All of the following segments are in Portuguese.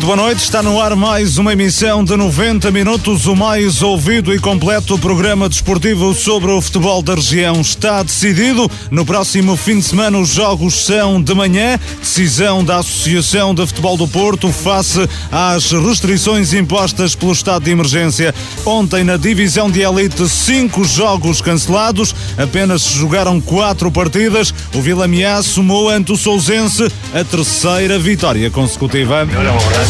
Muito boa noite, está no ar mais uma emissão de 90 minutos, o mais ouvido e completo programa desportivo sobre o futebol da região. Está decidido, no próximo fim de semana os jogos são de manhã, decisão da Associação de Futebol do Porto face às restrições impostas pelo estado de emergência. Ontem na divisão de elite, cinco jogos cancelados, apenas jogaram quatro partidas. O Vila Miá somou ante o Sousense a terceira vitória consecutiva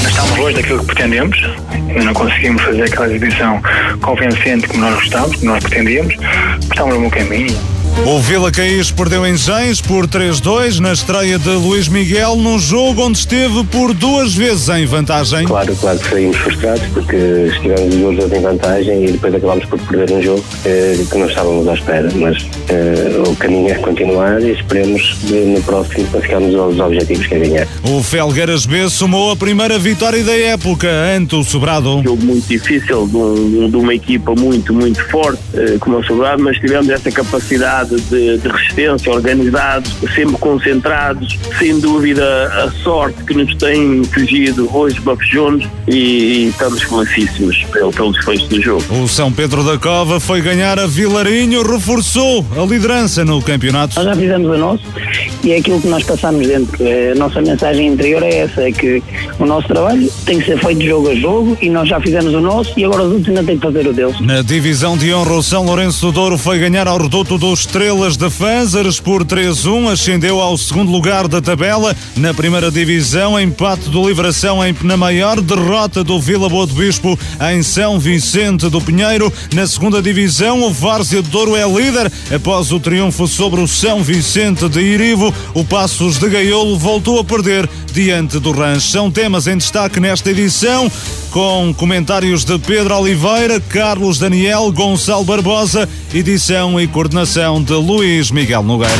estamos longe daquilo que pretendemos, ainda não conseguimos fazer aquela exibição convencente como nós gostávamos, como nós pretendíamos, estamos no bom caminho. O Vila Caís perdeu em Gens por 3-2 na estreia de Luís Miguel num jogo onde esteve por duas vezes em vantagem. Claro, claro que saímos frustrados porque estivemos duas vezes em vantagem e depois acabámos por perder um jogo eh, que não estávamos à espera, mas eh, o caminho é continuar e esperemos no próximo conseguirmos os objetivos que é ganhar. O Felgueiras B somou a primeira vitória da época ante o Sobrado. Um jogo muito difícil de, um, de uma equipa muito, muito forte eh, como o Sobrado, mas tivemos essa capacidade de, de, resistência, organizados, sempre concentrados, sem dúvida a sorte que nos tem fugido hoje Bafejones e, e estamos felicíssimos pelo, pelo desfecho do jogo. O São Pedro da Cova foi ganhar a Vilarinho, reforçou a liderança no campeonato. Nós já fizemos o nosso e é aquilo que nós passamos dentro. A nossa mensagem interior é essa, é que o nosso trabalho tem que ser feito jogo a jogo e nós já fizemos o nosso e agora os outros ainda têm que fazer o deles. Na divisão de honra, o São Lourenço do Douro foi ganhar ao reduto dos Estrelas de Fanzares por 3-1, ascendeu ao segundo lugar da tabela. Na primeira divisão, empate do Livração em na maior derrota do Vila Boa do Bispo em São Vicente do Pinheiro. Na segunda divisão, o Várzea de Douro é líder. Após o triunfo sobre o São Vicente de Irivo, o Passos de Gaiolo voltou a perder diante do Rancho. São temas em destaque nesta edição com comentários de Pedro Oliveira, Carlos Daniel, Gonçalo Barbosa, edição e coordenação de Luís Miguel Nogueira.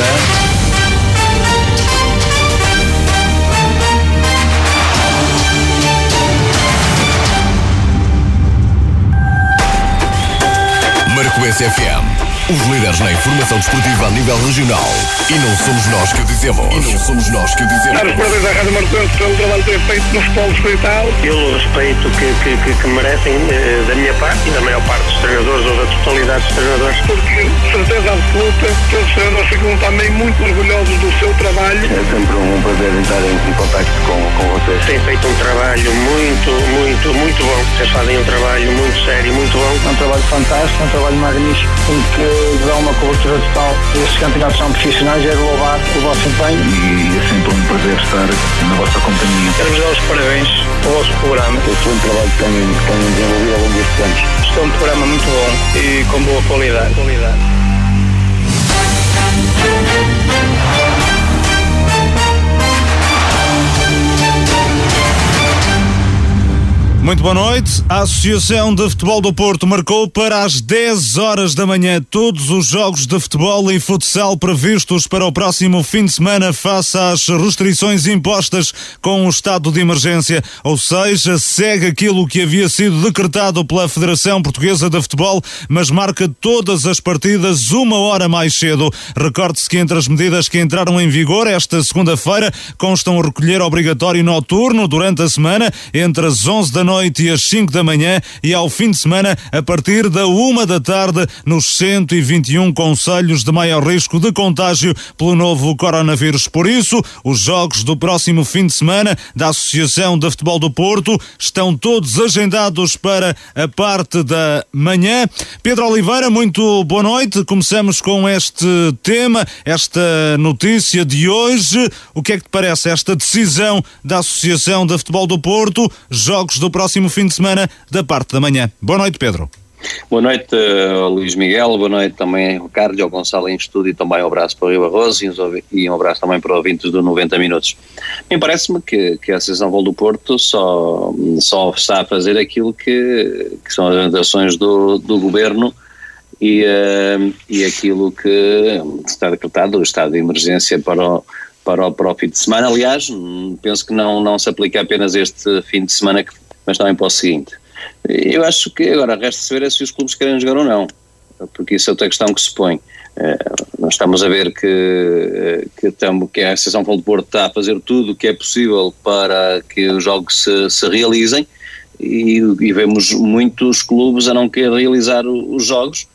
Marcoense FM os líderes na informação desportiva a nível regional. E não somos nós que o dizemos. E não somos nós que o dizemos. Dar os parabéns à Rádio Martins pelo trabalho que tem feito no futebol distrital. Pelo respeito que, que, que, que merecem eh, da minha parte e da maior parte dos treinadores ou da totalidade dos treinadores. Porque, certeza absoluta, que os treinadores ficam também muito orgulhosos do seu trabalho. É sempre um prazer estar em, em contato com, com vocês. Têm feito um trabalho muito, muito, muito bom. Vocês fazem um trabalho muito sério, muito bom. É um trabalho fantástico, é um trabalho magnífico, porque dá uma cobertura total. Estes campeonatos são profissionais, é de louvar o vosso empenho. E é sempre um prazer estar na vossa companhia. Quero-vos dar os parabéns pelo vosso programa. Este é um trabalho que têm, que têm desenvolvido ao longo destes anos. Este é um programa muito bom e com boa qualidade. qualidade. Muito boa noite. A Associação de Futebol do Porto marcou para as 10 horas da manhã todos os jogos de futebol e futsal previstos para o próximo fim de semana face às restrições impostas com o estado de emergência. Ou seja, segue aquilo que havia sido decretado pela Federação Portuguesa de Futebol, mas marca todas as partidas uma hora mais cedo. Recorde-se que entre as medidas que entraram em vigor esta segunda-feira constam o recolher obrigatório noturno durante a semana entre as 11 da noite noite e às 5 da manhã e ao fim de semana a partir da uma da tarde nos 121 conselhos de maior risco de contágio pelo novo coronavírus. Por isso, os jogos do próximo fim de semana da Associação de Futebol do Porto estão todos agendados para a parte da manhã. Pedro Oliveira, muito boa noite. Começamos com este tema, esta notícia de hoje. O que é que te parece esta decisão da Associação de Futebol do Porto? Jogos do próximo próximo fim de semana da parte da manhã. Boa noite, Pedro. Boa noite, uh, Luís Miguel, boa noite também ao Carlos ao Gonçalo em estúdio e também um abraço para o Rio Barroso e um abraço também para os ouvintes do 90 Minutos. Bem, parece-me que, que a Associação Vol do Porto só, só está a fazer aquilo que, que são as orientações do, do Governo e, uh, e aquilo que está decretado, o estado de emergência para o, para o, para fim de semana. Aliás, penso que não, não se aplica apenas este fim de semana que mas também para o seguinte. Eu acho que agora resta saber é se os clubes querem jogar ou não, porque isso é outra questão que se põe. nós estamos a ver que, que, tamo, que a Associação Futebol do Porto está a fazer tudo o que é possível para que os jogos se, se realizem e, e, vemos muitos clubes a não querer realizar os jogos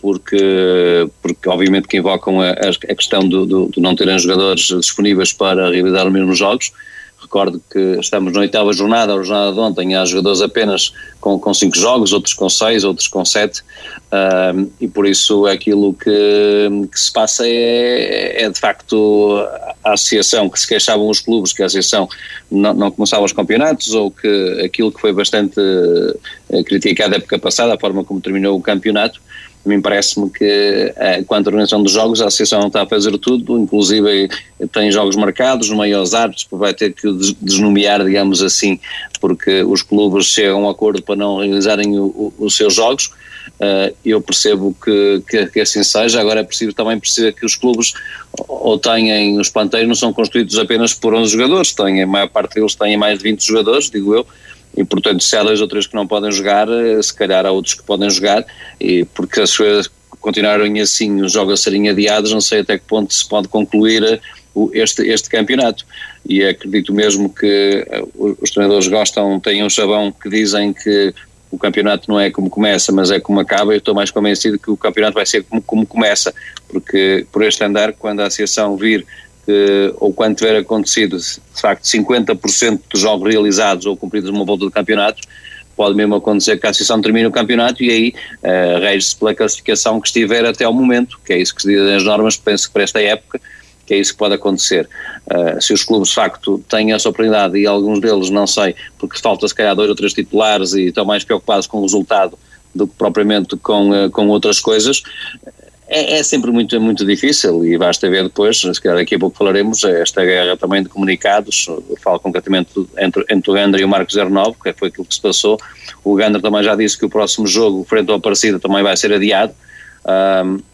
porque, porque obviamente que invocam a, a questão do, do, do, não terem jogadores disponíveis para realizar os mesmos jogos. Recordo que estamos na oitava jornada, a jornada de ontem, há jogadores apenas com, com cinco jogos, outros com seis, outros com sete, uh, e por isso aquilo que, que se passa é, é, de facto a associação que se queixavam os clubes, que a associação não, não começava os campeonatos, ou que aquilo que foi bastante uh, criticado a época passada, a forma como terminou o campeonato, a mim parece-me que, eh, quanto à organização dos jogos, a Associação está a fazer tudo, inclusive tem jogos marcados, no meio aos árbitros, vai ter que desnomear, digamos assim, porque os clubes chegam a um acordo para não realizarem o, o, os seus jogos. Uh, eu percebo que, que, que, assim seja, agora é preciso também perceber que os clubes ou têm, os planteios não são construídos apenas por 11 jogadores, têm, a maior parte deles têm mais de 20 jogadores, digo eu, e portanto se há dois ou três que não podem jogar, eh, se calhar há outros que podem jogar, e porque as coisas continuarem assim, os jogos a serem adiados, não sei até que ponto se pode concluir eh, este, este campeonato. E acredito mesmo que eh, os treinadores gostam, têm um chavão que dizem que o campeonato não é como começa, mas é como acaba. Eu estou mais convencido que o campeonato vai ser como, como começa, porque por este andar, quando a associação vir que, ou quando tiver acontecido, de facto, 50% dos jogos realizados ou cumpridos numa volta de campeonato, pode mesmo acontecer que a Associação termine o campeonato e aí uh, rege-se pela classificação que estiver até ao momento, que é isso que se diz nas normas, penso que para esta época, que é isso que pode acontecer. Uh, se os clubes de facto têm essa oportunidade e alguns deles não sei, porque falta se calhar dois ou três titulares e estão mais preocupados com o resultado do que propriamente com, uh, com outras coisas, é, é, sempre muito, muito difícil e basta ver depois, se calhar daqui a pouco falaremos, esta guerra também de comunicados, falo concretamente entre, entre o Gander e o Marcos 09, que foi aquilo que se passou. O Gander também já disse que o próximo jogo, frente ao Aparecida, também vai ser adiado.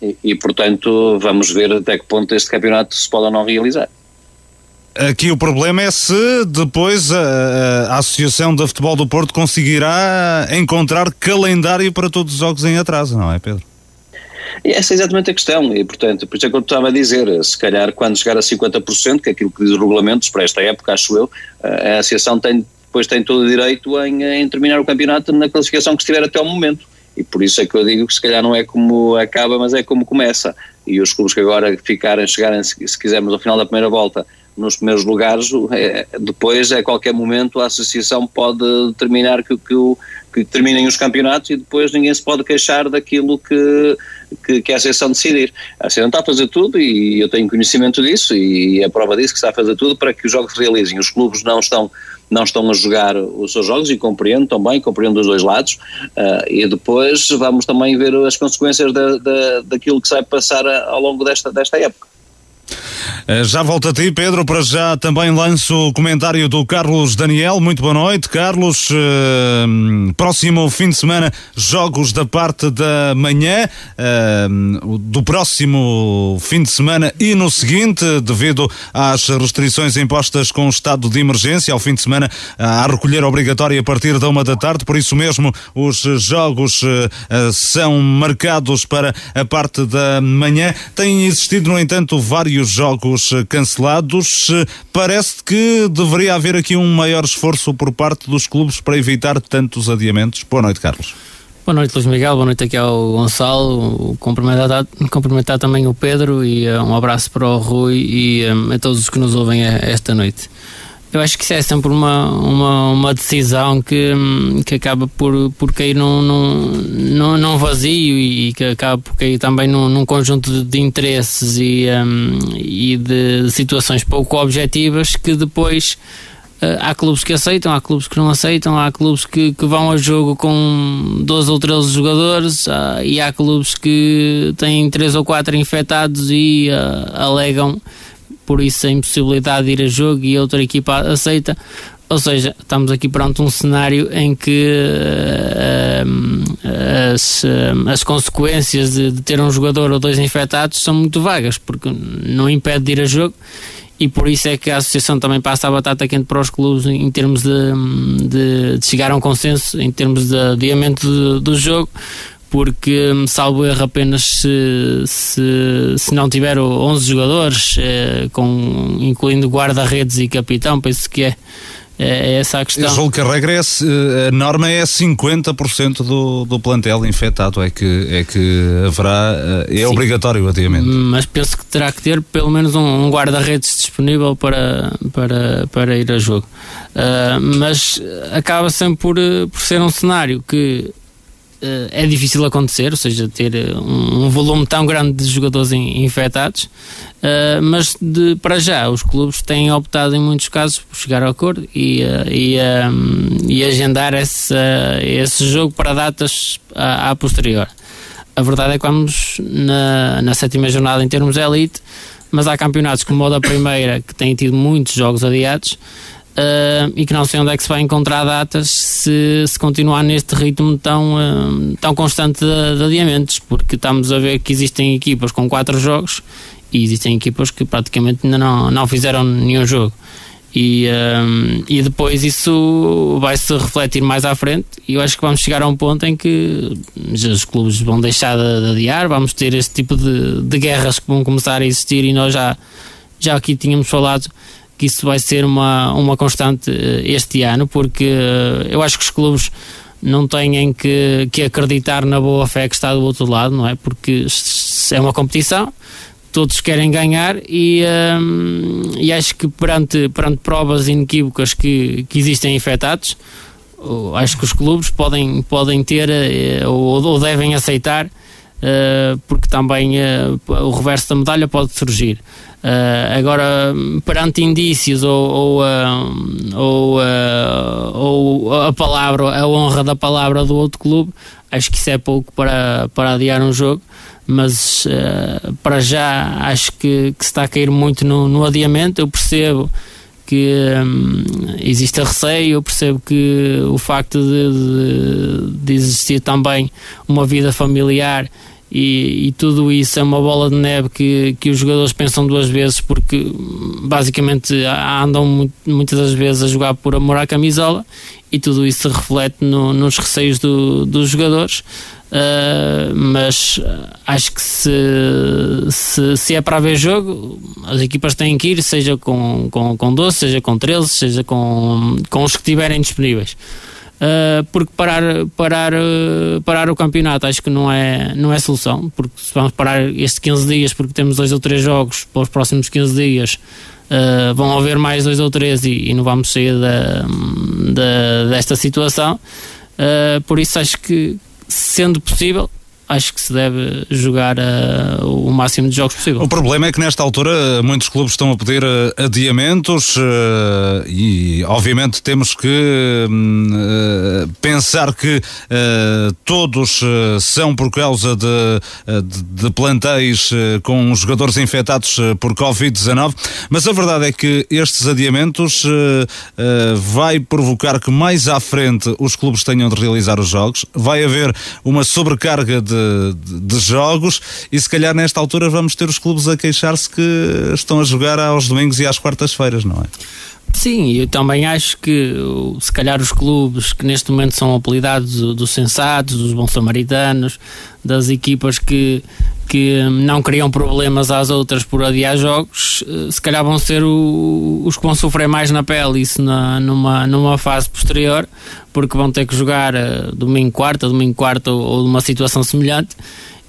E, e, portanto, vamos ver até que ponto este campeonato se pode ou não realizar. Aqui o problema é se depois a, a, Associação de Futebol do Porto conseguirá encontrar calendário para todos os jogos em atraso, não é, Pedro? E essa é exatamente a questão, e portanto, por isso é que eu estava a dizer, se calhar quando chegar a 50%, que é aquilo que diz os regulamentos para esta época, acho eu, a associação tem, depois tem todo o direito em, em terminar o campeonato na classificação que estiver até ao momento. E por isso é que eu digo que se calhar não é como acaba, mas é como começa. E os clubes que agora ficarem, chegarem, se quisermos, ao final da primeira volta, nos primeiros lugares, é, depois, a qualquer momento, a associação pode determinar que, que, que terminem os campeonatos e depois ninguém se pode queixar daquilo que, que, que a Associação decidir. A Associação está a fazer tudo e eu tenho conhecimento disso e é prova disso que está a fazer tudo para que os jogos se realizem. Os clubes não estão não estão a jogar os seus jogos e compreendo também, compreendo dos dois lados uh, e depois vamos também ver as consequências da, da, daquilo que se vai passar ao longo desta, desta época. Eh, já volto a ti, Pedro. Para já também lanço o comentário do Carlos Daniel. Muito boa noite, Carlos. Uh, próximo fim de semana, jogos da parte da manhã, uh, do próximo fim de semana e no seguinte, devido às restrições impostas com o estado de emergência, ao fim de semana há recolher obrigatória a partir da uma da tarde. Por isso mesmo, os jogos são marcados para a parte da manhã. Têm existido, no entanto, vários jogos jogos eh, cancelados. Eh, parece que deveria haver aqui um maior esforço por parte dos clubes para evitar tantos adiamentos. Boa noite, Carlos. Boa noite, Luís Miguel. Boa noite aqui ao Gonçalo. Cumprimentar, cumprimentar também o Pedro e uh, um abraço para o Rui e um, a todos os que nos ouvem esta noite. Eu acho que isso é sempre uma, uma, uma decisão que, que acaba por, por cair num, num, num, vazio e que acaba por cair também num, num conjunto de, interesses e, um, e de, situações pouco objetivas que depois uh, há clubes que aceitam, há clubes que não aceitam, há clubes que, que vão a jogo com 12 ou 13 jogadores e há clubes que têm 3 ou 4 infectados e uh, alegam por isso a impossibilidade de ir a jogo e outra equipa aceita. Ou seja, estamos aqui perante um cenário em que uh, as, uh, as consequências de, de, ter um jogador ou dois infectados são muito vagas, porque não impede de ir a jogo e por isso é que a associação também passa a batata quente para os clubes em termos de, de, de chegar a um consenso, em termos de adiamento do jogo, porque, hum, salvo erro, apenas se, se, se não tiver 11 jogadores, eh, com, incluindo guarda-redes e capitão, penso que é é, é essa a questão. Eu julgo que a regra é, a norma é 50% do, do plantel infectado, é que, é que haverá, é Sim. obrigatório adiamento. Mas penso que terá que ter pelo menos um, um guarda-redes disponível para, para, para ir a jogo. Uh, mas acaba sempre por, por ser um cenário que é difícil acontecer, ou seja, ter um, um volume tão grande de jogadores in, infectados, Uh, mas de, para já os clubes têm optado em muitos casos por chegar ao acordo e, e, e, agendar esse, esse jogo para datas à, à, posterior. A verdade é que vamos na, na sétima jornada em termos de elite, mas há campeonatos como o da primeira que têm tido muitos jogos adiados Uh, e que não sei onde é que se vai encontrar datas se, se continuar neste ritmo tão, uh, tão constante de, de, adiamentos, porque estamos a ver que existem equipas com quatro jogos e existem equipas que praticamente ainda não, não fizeram nenhum jogo. E, um, e depois isso vai se refletir mais à frente e eu acho que vamos chegar a um ponto em que os clubes vão deixar de, de adiar, vamos ter este tipo de, de guerras que vão começar a existir e nós já, já aqui tínhamos falado que isso vai ser uma, uma constante eh, este ano, porque eh, eu acho que os clubes não têm que, que acreditar na boa fé que está do outro lado, não é? Porque é uma competição, todos querem ganhar e, um, e acho que perante, perante provas inequívocas que, que existem infectados, acho que os clubes podem, podem ter eh, ou, ou devem aceitar, porque também uh, o reverso da medalha pode surgir. Uh, agora, perante indícios ou, ou, ou, ou, a palavra, a honra da palavra do outro clube, acho que isso é pouco para, para adiar um jogo mas uh, para já acho que, que, se está a cair muito no, no adiamento. Eu percebo que um, existe receio, eu percebo que o facto de, de, de existir também uma vida familiar e, e, tudo isso é uma bola de neve que, que os jogadores pensam duas vezes porque basicamente andam muito, muitas das vezes a jogar por amor à camisola e tudo isso se reflete no, nos receios do, dos jogadores. Uh, mas acho que se, se, se, é para haver jogo, as equipas têm que ir, seja com, com, com 12, seja com 13, seja com, com os que estiverem disponíveis. Uh, porque parar, parar, uh, parar o campeonato acho que não é, não é solução, porque se vamos parar estes 15 dias porque temos dois ou três jogos para os próximos 15 dias, uh, vão haver mais dois ou três e, e não vamos sair da, da, desta situação. por isso acho que, sendo possível, acho que se deve jogar uh, o máximo de jogos possível. O problema é que nesta altura muitos clubes estão a pedir uh, adiamentos uh, e obviamente temos que hum, pensar que todos são por causa de, de, de plantéis com jogadores infectados por Covid-19, mas a verdade é que estes adiamentos vai provocar que mais à frente os clubes tenham de realizar os jogos, vai haver uma sobrecarga de de, de, jogos e se calhar nesta altura vamos ter os clubes a queixar-se que estão a jogar aos domingos e às quartas-feiras, não é? Sim, eu também acho que se calhar os clubes que neste momento são apelidados dos sensatos, dos bons samaritanos, das equipas que, que não criam problemas às outras por adiar jogos, eh, se calhar vão ser o, os que vão sofrer mais na pele, isso na, numa, numa fase posterior, porque vão ter que jogar uh, domingo quarta, domingo quarta ou, ou numa situação semelhante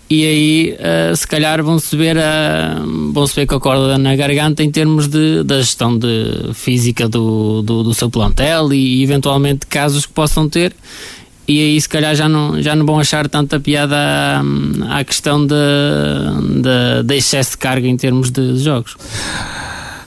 e aí uh, se calhar vão-se ver, uh, vão -se ver com a corda na garganta em termos de, da gestão de física do, do, do, seu plantel e eventualmente casos que possam ter e aí se calhar já não, já não vão achar tanta piada à, à questão de, de, de excesso de carga em termos de jogos.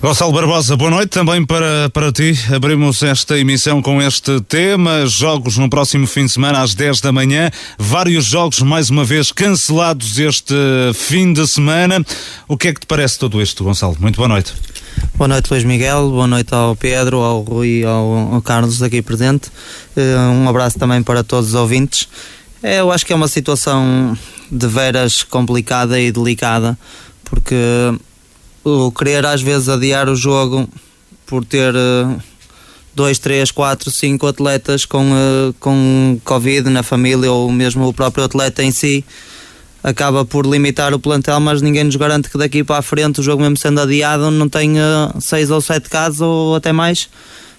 Gonçalo Barbosa, boa noite também para, para ti. Abrimos esta emissão com este tema. Jogos no próximo fim de semana às 10 da manhã. Vários jogos, mais uma vez, cancelados este fim de semana. O que é que te parece tudo isto, Gonçalo? Muito boa noite. Boa noite, Luís Miguel. Boa noite ao Pedro, ao Rui ao, ao Carlos daqui presente. Uh, um abraço também para todos os ouvintes. É, eu acho que é uma situação de veras complicada e delicada, porque o querer às vezes adiar o jogo por ter uh, dois, três, quatro, cinco atletas com, uh, com Covid na família ou mesmo o próprio atleta em si acaba por limitar o plantel, mas ninguém nos garante que daqui para a frente, o jogo mesmo sendo adiado, não tenha seis ou sete casos ou até mais,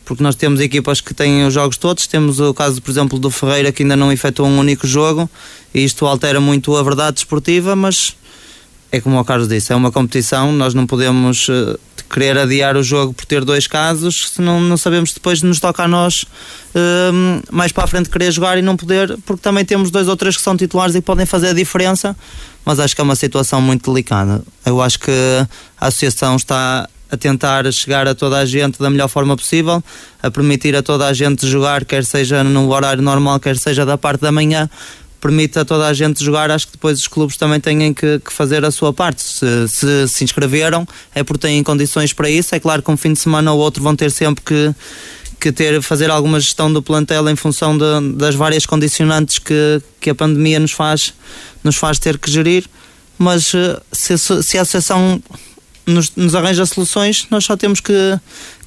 porque nós temos equipas que têm os jogos todos, temos o caso, por exemplo, do Ferreira que ainda não efetuou um único jogo, e isto altera muito a verdade desportiva, mas é como o Carlos disse, é uma competição, nós não podemos uh, querer adiar o jogo por ter dois casos, se não, não sabemos depois nos toca a nós uh, mais para a frente querer jogar e não poder, porque também temos dois ou três que são titulares e podem fazer a diferença, mas acho que é uma situação muito delicada. Eu acho que a associação está a tentar chegar a toda a gente da melhor forma possível, a permitir a toda a gente jogar, quer seja no horário normal, quer seja da parte da manhã, permite a toda a gente jogar, acho que depois os clubes também têm que, que fazer a sua parte. Se, se, se inscreveram, é porque têm condições para isso. É claro que um fim de semana ou outro vão ter sempre que, que ter, fazer alguma gestão do plantel em função de, das várias condicionantes que, que a pandemia nos faz, nos faz ter que gerir. Mas eh, se, se a associação nos, nos arranja soluções, nós só temos que,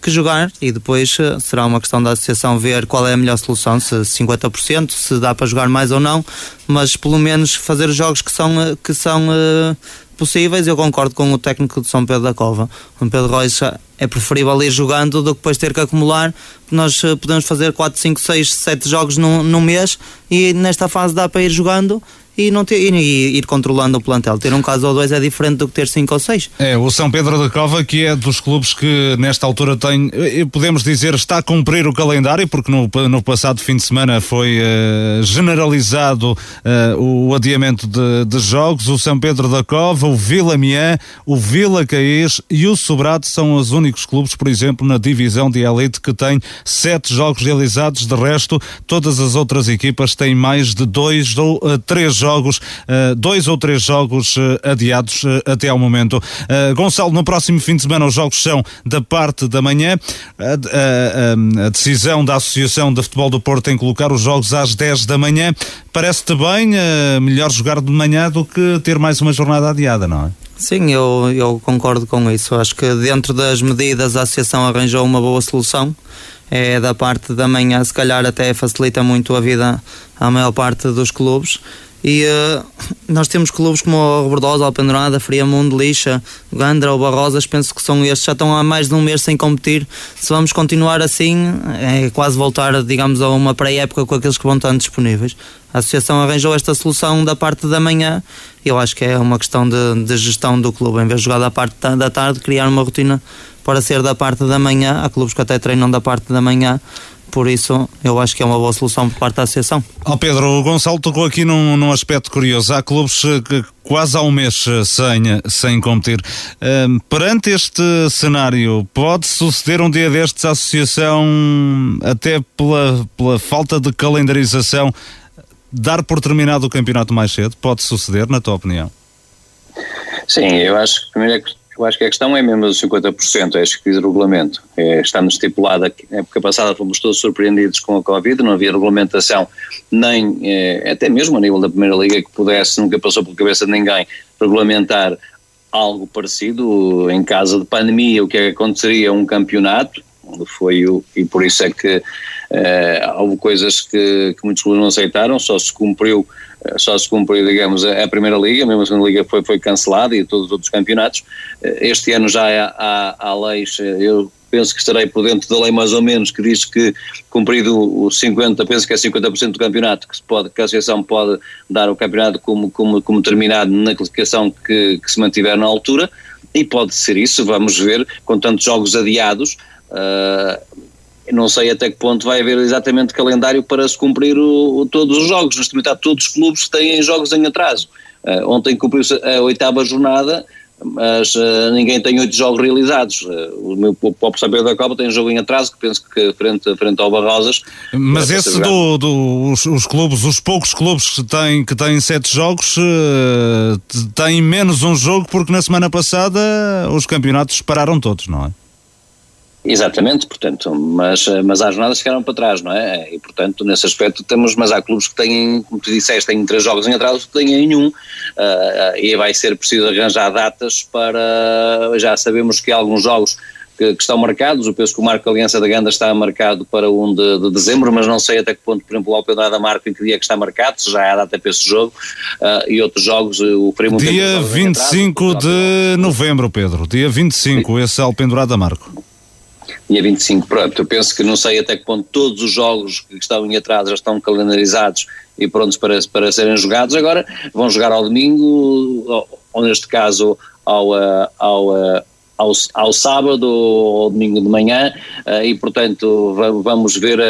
que jogar e depois uh, será uma questão da associação ver qual é a melhor solução, se 50%, se dá para jogar mais ou não, mas pelo menos fazer os jogos que são, uh, que são uh, possíveis. Eu concordo com o técnico de São Pedro da Cova. O Pedro Royce é preferível ir jogando do que depois ter que acumular. Nós podemos fazer 4, 5, 6, 7 jogos num, num mês e nesta fase dá para ir jogando e, não ter, e, ir controlando o plantel. Ter um caso ou dois é diferente do que ter cinco ou seis. É, o São Pedro da Cova, que é dos clubes que nesta altura tem, eh, podemos dizer, está a cumprir o calendário, porque no, no passado fim de semana foi uh, generalizado uh, o adiamento de, de, jogos. O São Pedro da Cova, o Vila Miã, o Vila Caís e o Sobrado são os únicos clubes, por exemplo, na divisão de elite que tem sete jogos realizados. De resto, todas as outras equipas têm mais de dois ou uh, três jogos, uh, dois ou três jogos uh, adiados uh, até ao momento. Gonçalo, no próximo fim de semana os jogos são da parte da manhã. A, decisão da Associação de Futebol do Porto em colocar os jogos às 10 da manhã. Parece-te bem melhor jogar de manhã do que ter mais uma jornada adiada, não é? Sim, eu, eu concordo com isso. Acho que dentro das medidas a Associação arranjou uma boa solução. É da parte da manhã, se calhar até facilita muito a vida à maior parte dos clubes. E uh, nós temos clubes como o Rebordosa, Alpendurada, Friamundo, Lixa, Gandra ou Barrosas, penso que são estes, já estão há mais de um mês sem competir. Se vamos continuar assim, é quase voltar, digamos, a uma pré-época com aqueles que vão estar disponíveis. A Associação arranjou esta solução da parte da manhã e eu acho que é uma questão de, de gestão do clube. Em vez de jogar da parte da tarde, criar uma rotina para ser da parte da manhã. Há clubes que até treinam da parte da manhã por isso eu acho que é uma boa solução por parte da Associação. Oh Pedro, o Gonçalo tocou aqui num, num aspecto curioso. Há clubes eh, que quase há um mês eh, sem, sem competir. Um, perante este cenário, pode suceder um dia destes a Associação, até pela, pela falta de calendarização, dar por terminado o campeonato mais cedo? Pode suceder, na tua opinião? Sim, eu acho que primeiro é que eu acho que a questão é mesmo dos 50%, é isso que diz regulamento. É, estamos estipulada que na época passada fomos todos surpreendidos com a Covid, não havia regulamentação, nem é, até mesmo a nível da Primeira Liga que pudesse, nunca passou pela cabeça de ninguém, regulamentar algo parecido em caso de pandemia, o que é que aconteceria um campeonato, foi o, e por isso é que é, houve coisas que, que muitos clubes não aceitaram, só se cumpriu só se cumpriu, digamos, a, Primeira Liga, mesmo a Segunda Liga foi, foi cancelada e todos os outros campeonatos. Eh, este ano já há, há, há leis, eh, eu penso que estarei por dentro da lei mais ou menos, que diz que cumprido o 50, penso que é 50% do campeonato, que, se pode, que a Associação pode dar o campeonato como, como, como terminado na classificação que, que se mantiver na altura, e pode ser isso, vamos ver, com tantos jogos adiados, uh, não sei até que ponto vai haver exatamente calendário para se cumprir o, o, todos os jogos. Neste momento há todos os clubes que têm jogos em atraso. Uh, ontem cumpriu-se a oitava jornada, mas uh, ninguém tem oito jogos realizados. Uh, o meu próprio saber da Copa tem um jogo em atraso, que penso que frente, frente ao Barrosas. Mas esse do, do os, os, clubes, os poucos clubes que têm, que têm sete jogos, têm menos um jogo, porque na semana passada os campeonatos pararam todos, não é? Exatamente, portanto, mas, mas as jornadas ficaram para trás, não é? E portanto, nesse aspecto temos, mas há clubes que têm, como tu disseste, têm três jogos em atraso, têm nenhum, uh, e vai ser preciso arranjar datas para, já sabemos que alguns jogos que, que, estão marcados. Eu penso que o Marco Aliança da Ganda está marcado para 1 de, de, dezembro, mas não sei até que ponto, por exemplo, o Alpedrada Marco em que dia é que está marcado, se já a data para esse jogo, uh, e outros jogos, o Primo Dia 25 atrás, de novembro, Pedro, dia 25, Sim. esse é Alpendurada Marco dia 25, pronto, eu penso que não sei até que ponto todos os jogos que estão em atraso já estão calendarizados e prontos para, para serem jogados, agora vão jogar ao domingo, ou, neste caso ao, eh, ao, eh, ao, ao sábado ou domingo de manhã uh, e portanto vamos ver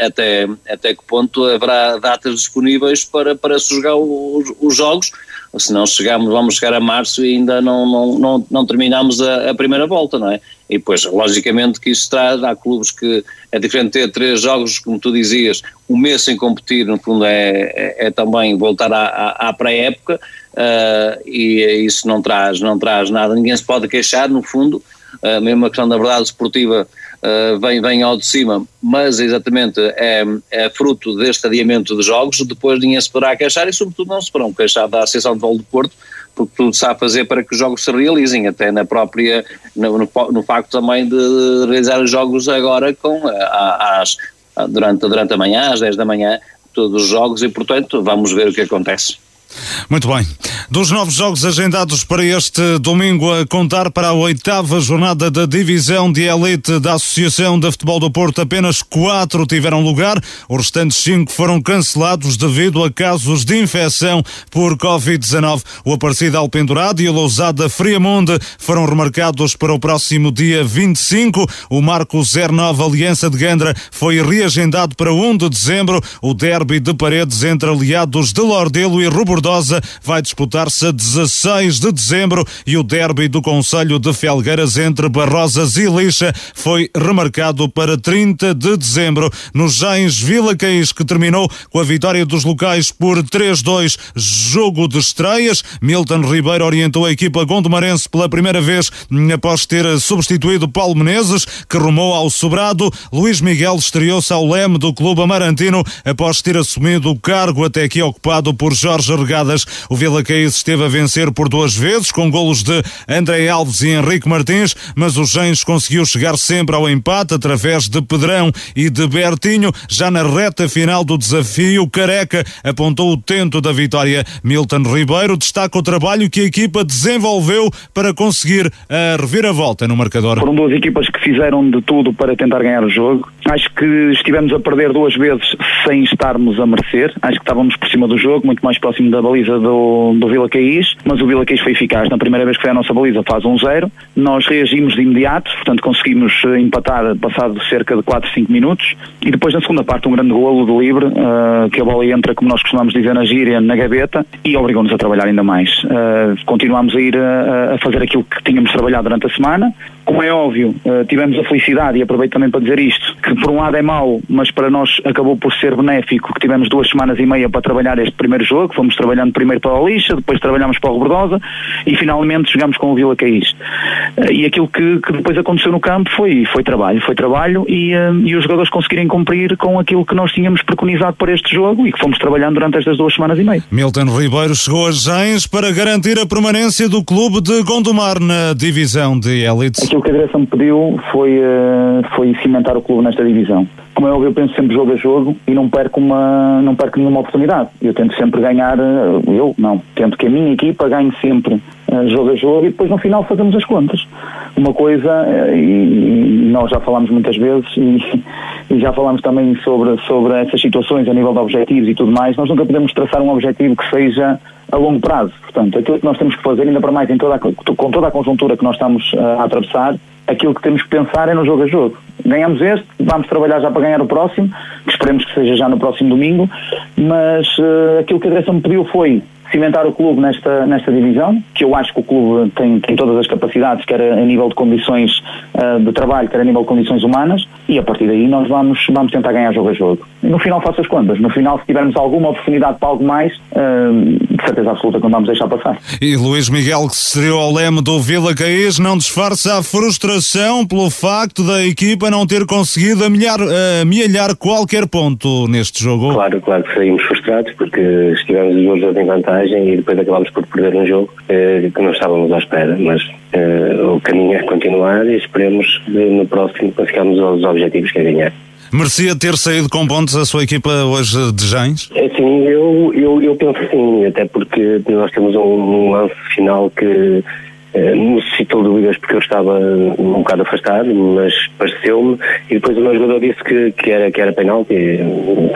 até, até que ponto haverá datas disponíveis para, para se jogar os, os jogos, se não chegamos, vamos chegar a março e ainda não, não, não, não terminamos a, a, primeira volta, não é? E depois, logicamente que isso traz, há clubes que é diferente ter três jogos, como tu dizias, um mês sem competir, no fundo é, é, é também voltar à, à, pré-época, uh, e isso não traz, não traz nada, ninguém se pode queixar, no fundo, uh, mesmo a questão da verdade esportiva uh, vem, vem ao de cima, mas exatamente é, é fruto deste adiamento de jogos, depois ninguém se poderá queixar e sobretudo não se poderão queixar da Associação de Voo do Porto, porque tudo sabe fazer para que os jogos se realizem, até na própria, no, no, no facto também de realizar os jogos agora com, às, durante, durante a manhã, às 10 da manhã, todos os jogos e portanto vamos ver o que acontece. Muito bem. Dos novos jogos agendados para este domingo, a contar para a oitava jornada da divisão de elite da Associação de Futebol do Porto, apenas quatro tiveram lugar. Os restantes cinco foram cancelados devido a casos de infecção por Covid-19. O Aparecida Alpendurado e o Lousada Friamonde foram remarcados para o próximo dia 25. O Marco 09 Aliança de Gandra foi reagendado para 1 de dezembro. O derby de paredes entre aliados de Lordelo e Rubordo Vai disputar-se a 16 de dezembro e o derby do Conselho de Felgueiras entre Barrosas e Lixa foi remarcado para 30 de dezembro. No Gens Vila Caís, que terminou com a vitória dos locais por 3-2, jogo de estreias. Milton Ribeiro orientou a equipa gondomarense pela primeira vez após ter substituído Paulo Menezes, que rumou ao sobrado. Luís Miguel estreou-se ao leme do clube amarantino após ter assumido o cargo até aqui ocupado por Jorge Regato o Vila Caís esteve a vencer por duas vezes, com golos de André Alves e Henrique Martins, mas o Gens conseguiu chegar sempre ao empate através de Pedrão e de Bertinho. Já na reta final do desafio, Careca apontou o tento da vitória. Milton Ribeiro destaca o trabalho que a equipa desenvolveu para conseguir a reviravolta no marcador. Foram duas equipas que fizeram de tudo para tentar ganhar o jogo. Acho que estivemos a perder duas vezes sem estarmos a merecer. Acho que estávamos por cima do jogo, muito mais próximo da baliza do, do Vila Caís, mas o Vila Caís foi eficaz. Na primeira vez que foi a nossa baliza faz um zero. Nós reagimos de imediato, portanto conseguimos eh, empatar passado cerca de 4, 5 minutos. E depois na segunda parte um grande golo de livre, uh, que a bola entra, como nós costumamos dizer na gíria, na gaveta e obrigou-nos a trabalhar ainda mais. Uh, continuamos a ir a, a fazer aquilo que tínhamos trabalhado durante a semana. Como é óbvio, tivemos a felicidade, e aproveito também para dizer isto, que por um lado é mau, mas para nós acabou por ser benéfico, que tivemos duas semanas e meia para trabalhar este primeiro jogo, fomos trabalhando primeiro para o Lixa, depois trabalhámos para o Robordosa e finalmente chegamos com o Vila Caís. Eh, e aquilo que, que, depois aconteceu no campo foi, foi trabalho, foi trabalho e, uh, e os jogadores conseguirem cumprir com aquilo que nós tínhamos preconizado para este jogo e que fomos trabalhando durante estas duas semanas e meia. Milton Ribeiro chegou a Gens para garantir a permanência do clube de Gondomar na divisão de elite. Aquilo que a direção me pediu foi, uh, foi cimentar o clube nesta divisão como é óbvio, eu penso sempre jogo a jogo e não perco, uma, não perco nenhuma oportunidade. Eu tento sempre ganhar, eh, eu não, tento que a minha equipa ganhe sempre uh, jogo a jogo e depois no final fazemos as contas. Uma coisa, uh, e, e, nós já falámos muitas vezes e, e, já falámos também sobre, sobre essas situações a nível de objetivos e tudo mais, nós nunca podemos traçar um objetivo que seja a longo prazo. Portanto, aquilo que nós temos que fazer, ainda para mais em toda a, com toda a conjuntura que nós estamos a atravessar, aquilo que temos que pensar é no jogo a jogo. Ganhamos este, vamos trabalhar já para ganhar o próximo, que esperemos que seja já no próximo domingo, mas uh, aquilo que a direção me pediu foi cimentar o clube nesta, nesta divisão, que eu acho que o clube tem, tem todas as capacidades, quer a, nível de condições uh, de trabalho, quer a nível de condições humanas, e a partir daí nós vamos, vamos tentar ganhar jogo a jogo. E no final faço as contas. No final, se tivermos alguma oportunidade para algo mais, uh, de certeza absoluta que não vamos deixar passar. E Luís Miguel, que se ao leme do Vila Caís, não disfarça a frustração pelo facto da equipa não ter conseguido amelhar, amealhar qualquer ponto neste jogo? Claro, claro que saímos frustrados porque estivemos os dois em vantagem vantagem e depois acabámos por perder um jogo que não estávamos à espera, mas o caminho é continuar e esperemos no próximo conseguirmos os objetivos que é ganhar. Merecia ter saído com pontos a sua equipa hoje de Jães? É sim, eu, eu, eu penso sim, até porque nós temos um, um lance final que eh, necessitou dúvidas porque eu estava um bocado afastado, mas pareceu-me e depois o meu jogador disse que, que era, que era penalti,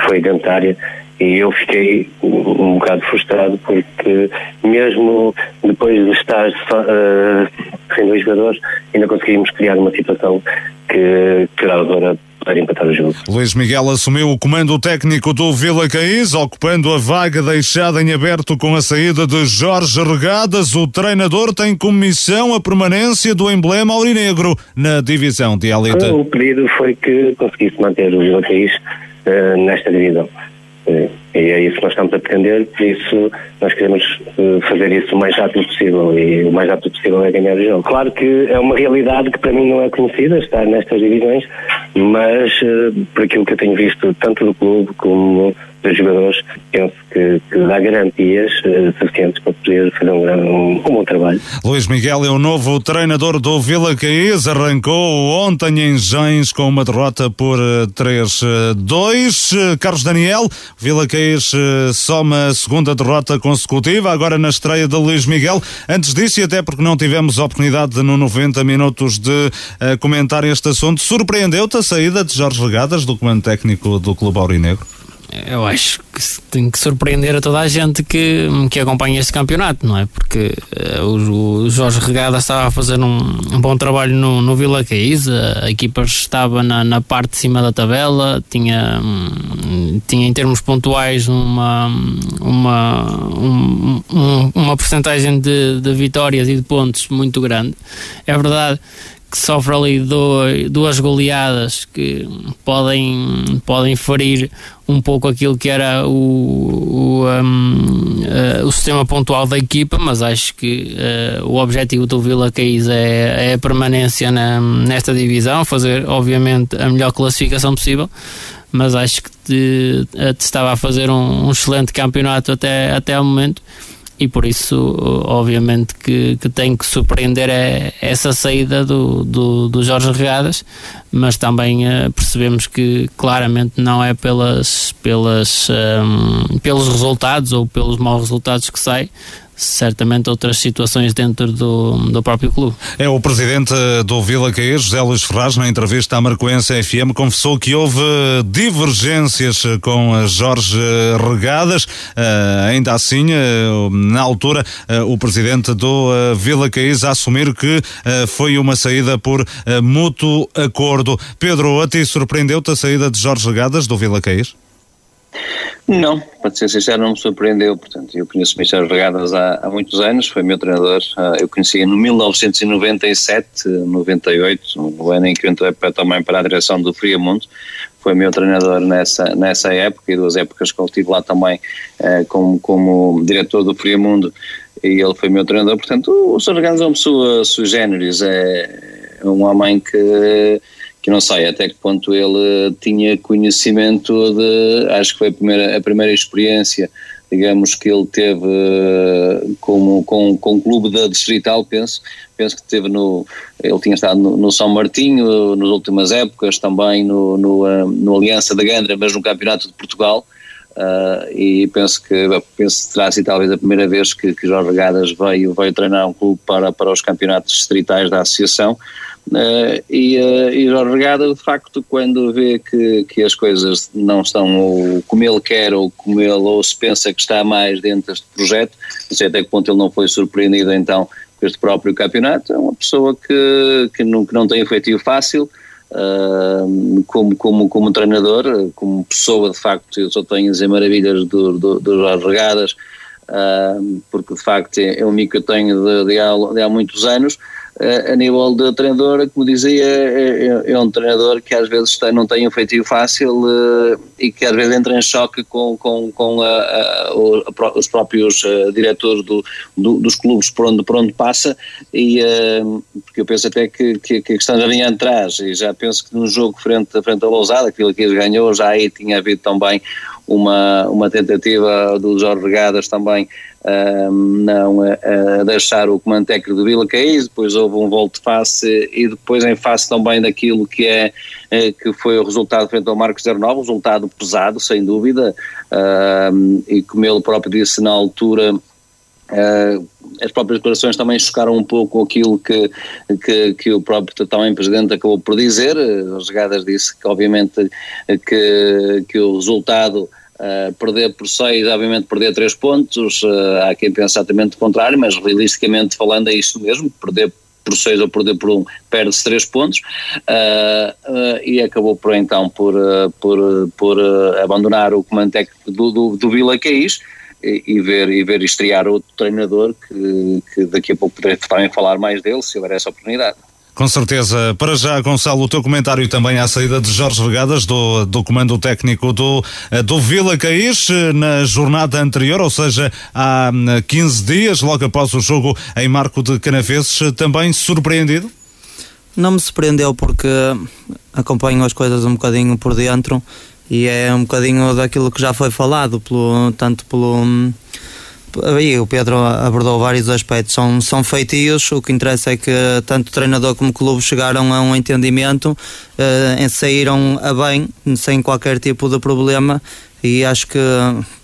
foi dentro da área e eu fiquei um bocado frustrado porque mesmo depois de estar uh, sem dois jogadores ainda conseguimos criar uma situação que, que dava para para empatar o jogo. Luís Miguel assumiu o comando técnico do Vila Caís, ocupando a vaga deixada em aberto com a saída de Jorge Regadas. O treinador tem como missão a permanência do emblema aurinegro na divisão de elite. O pedido foi que conseguisse manter o Vila Caís uh, nesta divisão. E é isso que nós estamos a pretender, por isso nós queremos uh, fazer isso o mais rápido possível e o mais rápido possível é ganhar o jogo. Claro que é uma realidade que para mim não é conhecida, estar nestas divisões, mas uh, por aquilo que eu tenho visto tanto do clube como dos jogadores, penso que, que dá garantias uh, suficientes para poder fazer um, um, um, bom trabalho. Luís Miguel é o novo treinador do Vila Caís, arrancou ontem em Gens com uma derrota por 3-2. Carlos Daniel, Vila Caís soma a segunda derrota consecutiva, agora na estreia de Luís Miguel. Antes disso, e até porque não tivemos a oportunidade no 90 minutos de uh, comentar este assunto, surpreendeu-te a saída de Jorge Regadas do comando técnico do Clube Aurinegro? Eu acho que tem que surpreender a toda a gente que, que acompanha este campeonato, não é? Porque uh, o, o, Jorge Regada estava a fazer um, um bom trabalho no, no Vila Caís, a, equipa estava na, na, parte de cima da tabela, tinha, um, tinha em termos pontuais uma, uma, um, uma porcentagem de, de vitórias e de pontos muito grande. É verdade que sofre ali dois, duas goleadas que podem, podem ferir um pouco aquilo que era o, o, um, uh, o sistema pontual da equipa, mas acho que uh, o objetivo do Vila Caís é, é a permanência na, nesta divisão, fazer obviamente a melhor classificação possível, mas acho que te, te estava a fazer um, um excelente campeonato até, até ao momento e por isso, obviamente, que, que tem que surpreender é essa saída do, do, do Jorge Regadas, mas também uh, percebemos que claramente não é pelas, pelas, um, ehm, pelos resultados ou pelos maus resultados que sai, certamente outras situações dentro do, do próprio clube. É o presidente do Vila Caís, José Luís Ferraz, na entrevista à Marcoense FM, confessou que houve divergências com Jorge Regadas. Uh, ainda assim, uh, na altura, uh, o presidente do Vila Caís a assumir que foi uma saída por mútuo acordo. Pedro, a ti surpreendeu-te a saída de Jorge Regadas do Vila Caís? Não, para ser sincero, não me surpreendeu. Portanto, eu conheço o Michel Regadas há, há, muitos anos, foi meu treinador. Ah, eu conhecia no 1997, 98, no ano em que eu entrei também para a direção do Friamundo. Foi meu treinador nessa, nessa época e duas épocas que eu estive lá também eh, como, como diretor do Friamundo e ele foi meu treinador. Portanto, o Sr. Regadas é uma pessoa sui generis, é um homem que não sei até que ponto ele tinha conhecimento de, acho que foi a primeira, a primeira experiência, digamos, que ele teve como, com, com o clube da Distrital, penso, penso que teve no, ele tinha estado no, no São Martinho nas últimas épocas, também no, no, eh, no Aliança da Gandra, mas no Campeonato de Portugal, Uh, e penso que penso terá sido talvez a primeira vez que, que Jorge Gadas veio, veio treinar um clube para, para os campeonatos distritais da associação Uh, e, uh, e Jorge Regada, de facto, quando vê que, que as coisas não estão como ele quer ou como ele ou se pensa que está mais dentro deste projeto, não sei até que ponto ele não foi surpreendido então com este próprio campeonato, é uma pessoa que, que, não, que não tem efetivo fácil, uh, como, como, como treinador, como pessoa, de facto, eu só tenho a dizer maravilhas do, do, do Jorge Regadas, porque de facto é, é um amigo que eu tenho de, de, há, de há muitos anos, a nível de treinador, como dizia, é, é, é, um treinador que às vezes tem, não tem um feitio fácil uh, e que às vezes entra em choque com, com, com a, a, a, os próprios uh, diretores do, do, dos clubes por onde, por onde passa. E uh, porque eu penso até que, que, que a questão já vinha atrás e já penso que num jogo frente, frente a Lousada, aquilo que eles ganhou, já aí tinha havido também uma, uma tentativa do Jorge Regadas também não uh, deixar o comando técnico do Vila cair, depois houve um volte-face e depois em face também daquilo que é que foi o resultado frente ao Marcos 09, resultado pesado, sem dúvida, e como ele próprio disse na altura, Uh, as próprias declarações também chocaram um pouco aquilo que, que, que o próprio também Presidente acabou por dizer. As regadas disse que, obviamente, que, que o resultado. Uh, perder por 6, obviamente perder 3 pontos, uh, há quem pense exatamente o contrário, mas realisticamente falando é isso mesmo, perder por 6 ou perder por 1, um, perde-se 3 pontos uh, e acabou por então por, por, por abandonar o comando técnico do, do, do Vila Caís e, ver, e ver estrear outro treinador que, que daqui a pouco poderei também falar mais dele se houver essa oportunidade. Com certeza. Para já, Gonçalo, o teu comentário também à saída de Jorge Regadas, do, do comando técnico do, do Vila Caís, na jornada anterior, ou seja, há 15 hum, dias, logo após o jogo em Marco de Canaveses, também surpreendido? Não me surpreendeu porque acompanho as coisas um bocadinho por dentro e é um bocadinho daquilo que já foi falado, pelo, tanto pelo. Aí o Pedro abordou vários aspectos, são, são feitios, o que interessa é que tanto o treinador como o clube chegaram a um entendimento, uh, saíram a bem, sem qualquer tipo de problema e acho que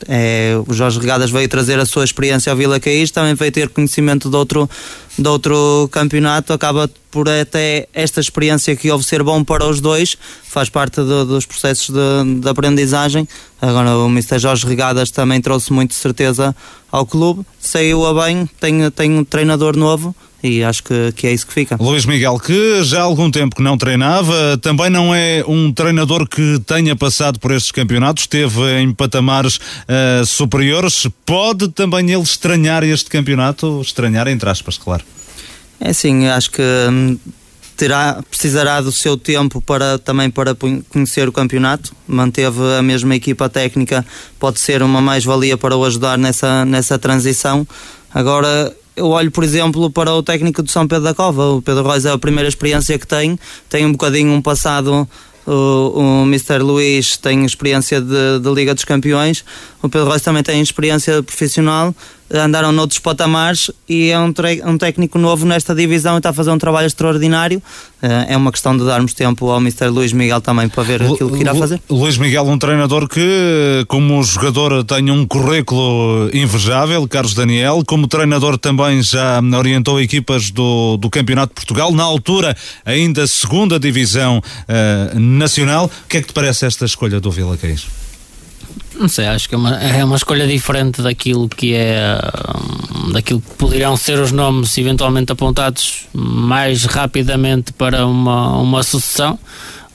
é, o Jorge Regadas veio trazer a sua experiência ao Vila Caís, também veio ter conhecimento de outro, de outro campeonato, acaba por até esta experiência que houve ser bom para os dois, faz parte do, dos processos de, de, aprendizagem. Agora o Mr. Jorge Regadas também trouxe muito certeza ao clube, saiu a bem, tem, tem um treinador novo, e acho que, que é isso que fica. Luís Miguel, que já há algum tempo que não treinava, também não é um treinador que tenha passado por estes campeonatos, esteve em patamares uh, superiores, pode também ele estranhar este campeonato, estranhar entre aspas, claro. É sim, acho que hum, terá, precisará do seu tempo para também para conhecer o campeonato. Manteve a mesma equipa técnica, pode ser uma mais-valia para o ajudar nessa, nessa transição. Agora, eu olho, por exemplo, para o técnico de São Pedro da Cova. O Pedro Reis é a primeira experiência que tem, tem um bocadinho um passado. O, o Mr. Luís tem experiência de, de Liga dos Campeões, o Pedro Reis também tem experiência profissional andaram noutros patamares e é um, um técnico novo nesta divisão e está a fazer um trabalho extraordinário. Uh, é uma questão de darmos tempo ao Mr. Luís Miguel também para ver aquilo que irá fazer. Luís Miguel, um treinador que, como jogador, tem um currículo invejável, Carlos Daniel, como treinador também já orientou equipas do, do Campeonato de Portugal, na altura ainda segunda divisão uh, nacional. O que é que te parece esta escolha do Vila Caís? Não sei, acho que é uma, é uma escolha diferente daquilo que é hum, daquilo que poderiam ser os nomes eventualmente apontados mais rapidamente para uma, uma sucessão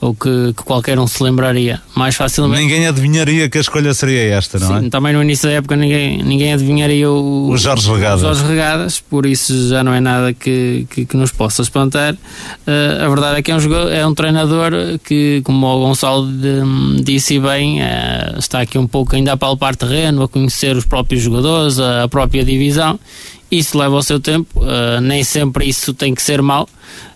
ou que, que, qualquer um se lembraria mais facilmente. Ninguém adivinharia que a escolha seria esta, não Sim, é? Também no início da época ninguém, ninguém adivinharia o, o Jorge Regadas. Jorge Regadas, por isso já não é nada que, que, que nos possa espantar. Uh, a verdade é que é um, jogador, é um treinador que, como o Gonçalo de, disse bem, uh, está aqui um pouco ainda a palpar terreno, a conhecer os próprios jogadores, a, a própria divisão. Isso leva o seu tempo, uh, nem sempre isso tem que ser mau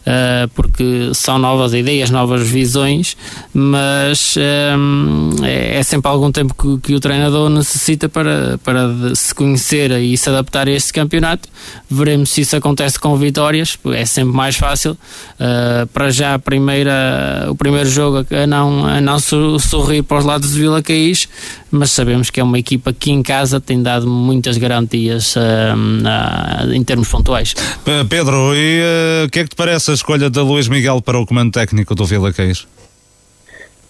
uh, porque são novas ideias, novas visões, mas um, eh, é, é, sempre algum tempo que, que, o treinador necessita para, para se conhecer e se adaptar a este campeonato. Veremos se isso acontece com vitórias, é sempre mais fácil. Uh, para já, primeira, o primeiro jogo a não, a não sorrir para os lados de Vila Caís, mas sabemos que é uma equipa que em casa tem dado muitas garantias uh, uh, em termos pontuais. Pedro, e o que é que te parece escolha da Luís Miguel para o comando técnico do Vila Caís?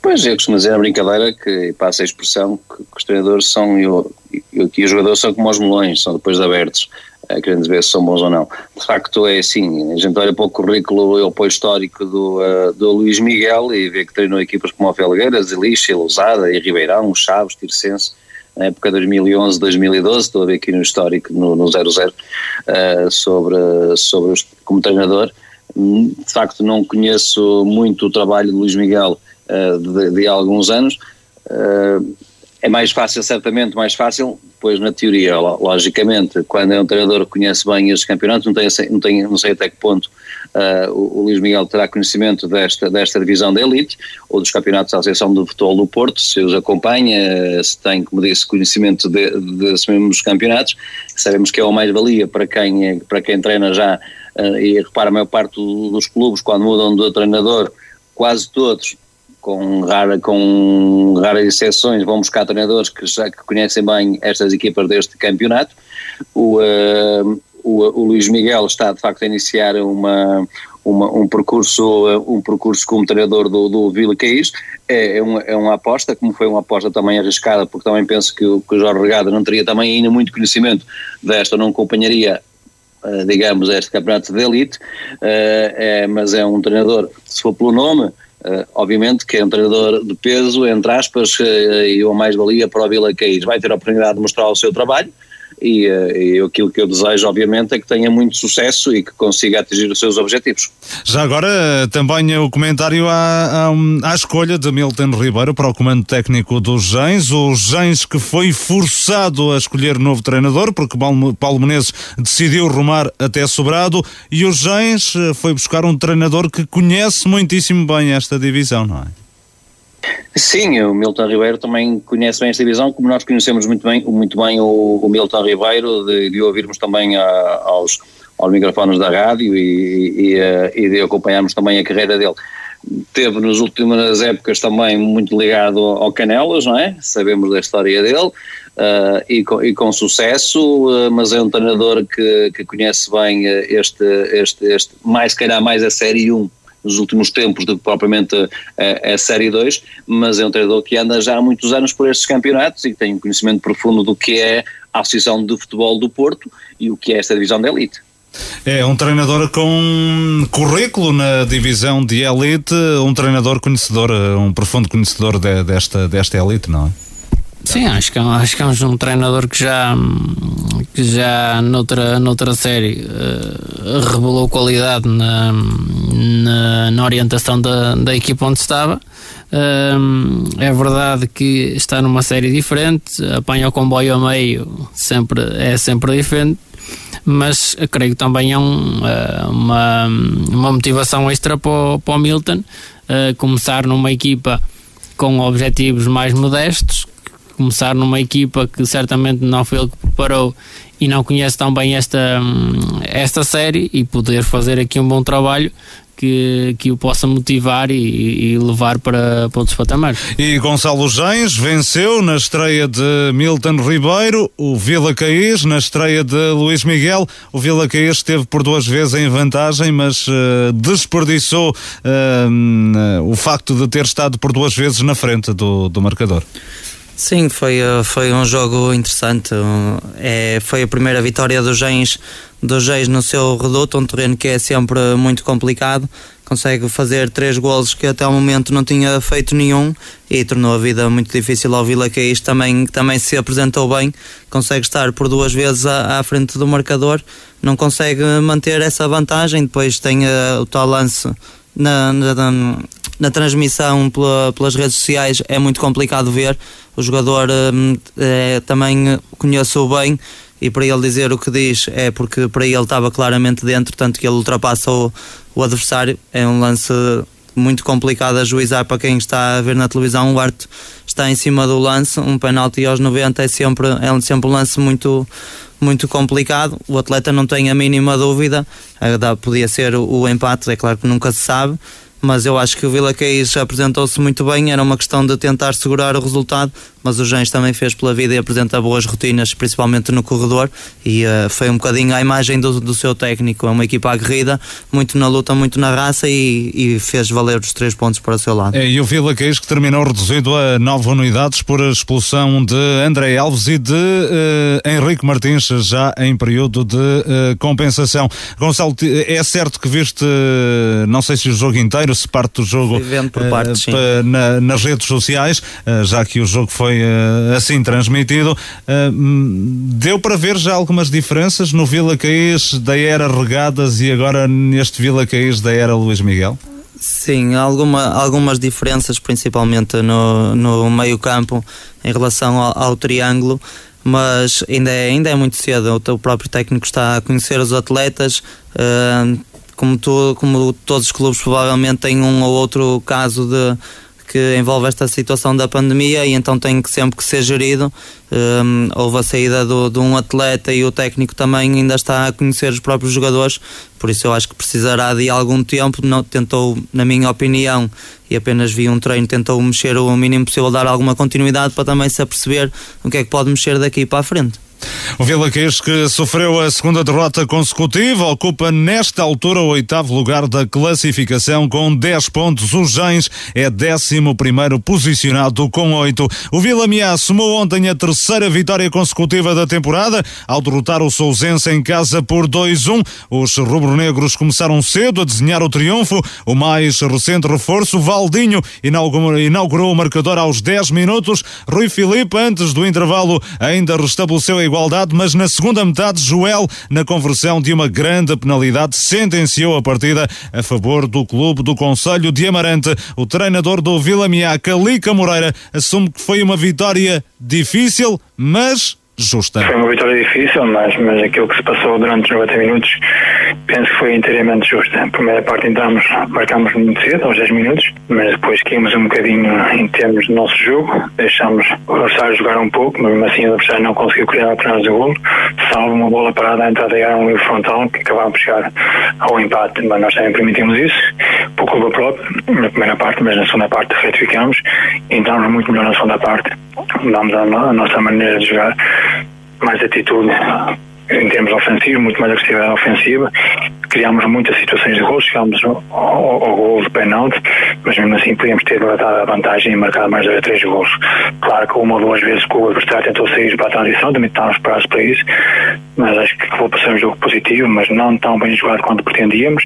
Pois, eu costumo dizer na brincadeira que, passa a expressão, que, que os treinadores são, e, os jogadores são como os melões, são depois de abertos, é, querendo ver se são bons ou não. De facto é assim, a gente olha para o currículo e o apoio histórico do, uh, do Luís Miguel e vê que treinou equipas como o Felgueiras, Elixa, Lousada e Ribeirão, Chaves, Tircense, na época 2011, 2012, estou a ver aqui no histórico, no, no 00, uh, sobre, sobre os, como treinador, de facto, não conheço muito o trabalho de Luís Miguel uh, de, de, alguns anos. Uh, é mais fácil, certamente mais fácil, depois na teoria, logicamente, quando é um treinador que conhece bem estes campeonatos, não, tem, não, tem, não sei até que ponto uh, o, o Luís Miguel terá conhecimento desta, desta divisão da elite ou dos campeonatos da Associação de Futebol do Porto, se os acompanha, se tem, como disse, conhecimento de, desses mesmos campeonatos, sabemos que é uma mais-valia para quem, é, para quem treina já, e repara, a maior parte dos clubes, quando mudam de treinador, quase todos com, rara, com raras exceções, vão buscar treinadores que já que conhecem bem estas equipas deste campeonato. O, uh, o, o Luís Miguel está de facto a iniciar uma, uma, um, percurso, um percurso como treinador do, do Vila Caís. É, é, uma, é uma aposta, como foi uma aposta também arriscada, porque também penso que, que o Jorge Regada não teria também ainda muito conhecimento desta, não acompanharia uh, digamos, este campeonato de elite, uh, é, mas é um treinador, se for pelo nome, Uh, obviamente que é um treinador de peso, entre aspas, uh, e uma mais-valia para o Vila Caís. Vai ter a oportunidade de mostrar o seu trabalho e, uh, e aquilo que eu desejo, obviamente, é que tenha muito sucesso e que consiga atingir os seus objetivos. Já agora, também o comentário à, à, à escolha de Milton Ribeiro para o comando técnico dos Gens, o Gens que foi forçado a escolher novo treinador, porque Paulo Menezes decidiu rumar até Sobrado, e o Gens eh, foi buscar um treinador que conhece muitíssimo bem esta divisão, não é? Sim, o Milton Ribeiro também conhece bem esta divisão, como nós conhecemos muito bem, muito bem o, o Milton Ribeiro, de, de ouvirmos também a, aos, aos microfones da rádio e, e, eh, e, de acompanharmos também a carreira dele. Teve nas últimas épocas também muito ligado ao Canelas, não é? Sabemos da história dele. Uh, e, com, e, com, sucesso, uh, mas é um treinador que, que conhece bem este, este, este, mais se calhar mais a Série 1 nos últimos tempos do que propriamente a, a Série 2, mas é um treinador que anda já há muitos anos por estes campeonatos e que tem um conhecimento profundo do que é a Associação de Futebol do Porto e o que é esta divisão da elite. É um treinador com currículo na divisão de elite, um treinador conhecedor, um profundo conhecedor de, desta, desta elite, não é? Sim, acho que, é acho que é um treinador que já, que já noutra, noutra série uh, revelou qualidade na, na, na, orientação da, da equipa onde estava. Uh, é verdade que está numa série diferente, apanha o comboio a meio, sempre, é sempre diferente, mas creio que também é um, uh, uma, uma motivação extra para o, para o Milton começar numa equipa com objetivos mais modestos começar numa equipa que certamente não foi ele que preparou e não conhece tão bem esta, hum, esta série e poder fazer aqui um bom trabalho que, que o possa motivar e, e, levar para, para outros patamares. E Gonçalo Gens venceu na estreia de Milton Ribeiro, o Vila Caís na estreia de Luís Miguel. O Vila Caís esteve por duas vezes em vantagem, mas uh, desperdiçou uh, o facto de ter estado por duas vezes na frente do, do marcador. Sim, foi, eh, foi um jogo interessante. É, foi a primeira vitória dos Gens, dos no seu reduto, um terreno que é sempre muito complicado. Consegue fazer três golos que até o momento não tinha feito nenhum e tornou a vida muito difícil ao Vila Caís. Também, também se apresentou bem, consegue estar por duas vezes à, à frente do marcador, não consegue manter essa vantagem. Depois tem uh, o tal lance na, na, na transmissão pela, pelas redes sociais, é muito complicado ver o jogador é, também conheço bem e para ele dizer o que diz é porque para ele estava claramente dentro, tanto que ele ultrapassa o, adversário. É um lance muito complicado a juizar para quem está a ver na televisão. O Arte está em cima do lance, um penalti aos 90 é sempre, é sempre um lance muito, muito complicado. O atleta não tem a mínima dúvida, podia ser o empate, é claro que nunca se sabe mas eu acho que o Vila Caís apresentou-se muito bem, era uma questão de tentar segurar o resultado, mas o Gens também fez pela vida e apresenta boas rotinas, principalmente no corredor, e uh, foi um bocadinho a imagem do, do seu técnico, é uma equipa aguerrida, muito na luta, muito na raça e, e fez valer os três pontos para o seu lado. É, e o Vila Caís que terminou reduzido a nove unidades por a expulsão de André Alves e de uh, Henrique Martins, já em período de uh, compensação. Gonçalo, é certo que viste, não sei se o jogo inteiro, se parte do jogo parte, na, nas redes sociais, já que o jogo foi uh, assim transmitido. Uh, deu para ver já algumas diferenças no Vila Caís da era Regadas e agora neste Vila Caís da era Luís Miguel? Sim, alguma, algumas diferenças, principalmente no, no meio campo, em relação ao, ao triângulo, mas ainda é, ainda é muito cedo. O, o próprio técnico está a conhecer os atletas. Uh, como, tu, como todos os clubes provavelmente têm um ou outro caso de que envolve esta situação da pandemia e então tem que sempre que ser gerido. Um, houve a saída do, de um atleta e o técnico também ainda está a conhecer os próprios jogadores, por isso eu acho que precisará de algum tempo. Não, tentou, na minha opinião, e apenas vi um treino, tentou mexer o mínimo possível, dar alguma continuidade para também se aperceber o que é que pode mexer daqui para a frente. O Vila Queijo, que sofreu a segunda derrota consecutiva, ocupa nesta altura o oitavo lugar da classificação com 10 pontos. O Gens é 11 posicionado com 8. O Vila Miá somou ontem a terceira vitória consecutiva da temporada ao derrotar o Sousense em casa por 2-1. Os rubro-negros começaram cedo a desenhar o triunfo. O mais recente reforço, Valdinho, inaugurou o marcador aos 10 minutos. Rui Filipe, antes do intervalo, ainda restabeleceu a igualdade, mas na segunda metade, Joel, na conversão de uma grande penalidade, sentenciou a partida a favor do clube do Conselho de Amarante. O treinador do Vila Miaca, Lica Moreira, assume que foi uma vitória difícil, mas justa. Foi uma vitória difícil, mas, mas aquilo que se passou durante os 90 minutos penso que foi inteiramente justa. A primeira parte entramos, marcámos muito cedo, aos 10 minutos, mas depois caímos um bocadinho em termos do nosso jogo, deixámos o adversário jogar um pouco, mas mesmo assim o adversário não conseguiu criar oportunidades de golo, salvo uma bola parada à entrada da área, um livro frontal, que acabaram por chegar ao empate, mas nós também permitimos isso, por culpa própria, na primeira parte, mas na segunda parte retificamos, entramos muito melhor na segunda parte, damos a, a nossa maneira de jogar, mais atitude em termos ofensivos, muito mais agressividade ofensiva. Criámos muitas situações de gol, chegámos ao, ao, gol de penalti, mas mesmo assim podíamos ter dado a vantagem e marcado mais dois ou três gols. Claro que uma ou duas vezes que o adversário tentou sair para a transição, também estávamos preparados para isso, mas acho que vou passar um jogo positivo, mas não tão bem jogado quanto pretendíamos,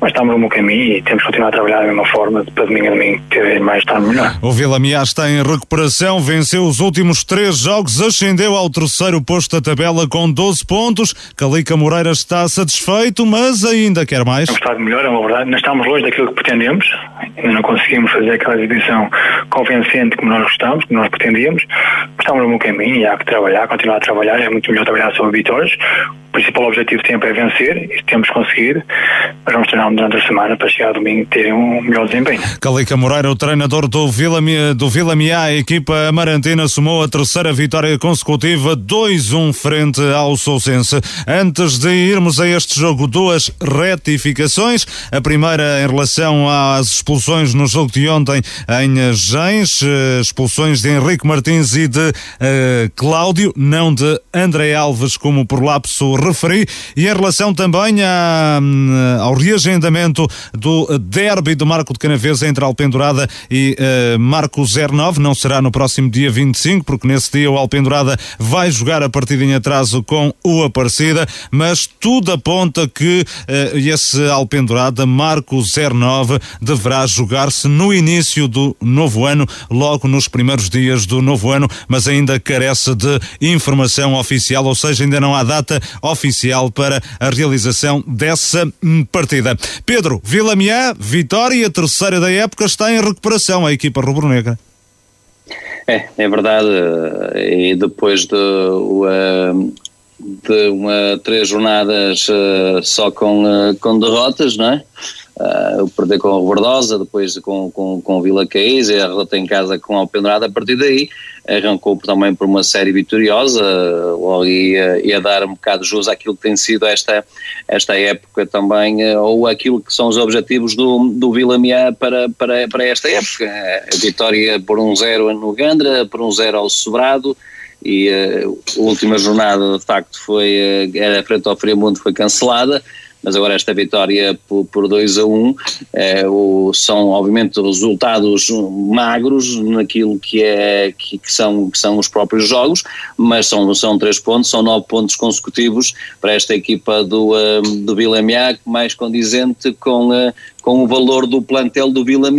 mas estamos no bom caminho e temos que continuar a trabalhar da mesma forma para domingo a domingo ter mais estar melhor. O Vila Miás está em recuperação, venceu os últimos três jogos, ascendeu ao terceiro posto da tabela com 12 pontos. Calica Moreira está satisfeito, mas ainda quer mais. É um estado melhor, é uma verdade. Nós estamos longe daquilo que pretendemos. Ainda não conseguimos fazer aquela exibição convencente como nós gostávamos, como nós pretendíamos. Estamos no bom caminho e há que trabalhar, continuar a trabalhar. É muito melhor trabalhar sobre vitórias. Principal objetivo sempre é vencer, e temos conseguido, mas vamos treinar durante a semana para chegar domingo ter um melhor desempenho. Calica Moreira, o treinador do Vila, do Vila Miá, a equipa amarantina somou a terceira vitória consecutiva, 2-1 frente ao Sousense. Antes de irmos a este jogo, duas retificações. A primeira em relação às expulsões no jogo de ontem em Gens, eh, expulsões de Henrique Martins e de uh, Cláudio, não de André Alves, como por lapso referi, e em relação também a, hum, ao reagendamento do derby do Marco de Canavês entre Alpendurada e uh, Marco 09, não será no próximo dia 25, porque nesse dia o Alpendurada vai jogar a partida em atraso com o Aparecida, mas tudo aponta que uh, esse Alpendurada, Marco 09, deverá jogar-se no início do novo ano, logo nos primeiros dias do novo ano, mas ainda carece de informação oficial, ou seja, ainda não há data oficial para a realização dessa partida. Pedro, Vila Miá, vitória, terceira da época, está em recuperação a equipa rubro-negra. É, é verdade, e depois de, de uma, três jornadas eh, só com, eh, com derrotas, não é? Uh, perder com a Rebordosa, depois com, com, com o Vila Caís e a derrota em casa com a Alpendurada, a partir daí arrancou também por uma série vitoriosa, logo ia, ia dar um bocado de jus àquilo que tem sido esta, esta época também, uh, ou aquilo que são os objetivos do, do Vila Miá para, para, para esta época. A vitória por um zero no Gandra, por um zero ao Sobrado, e uh, a última jornada de facto foi, era frente ao Friamundo, foi cancelada, mas agora esta vitória por, por 2 a 1 um, é, o, são obviamente resultados magros naquilo que, é, que, que, são, que são os próprios jogos, mas são, são três pontos, são nove pontos consecutivos para esta equipa do, uh, do Vila mais condizente com, uh, com o valor do plantel do Vila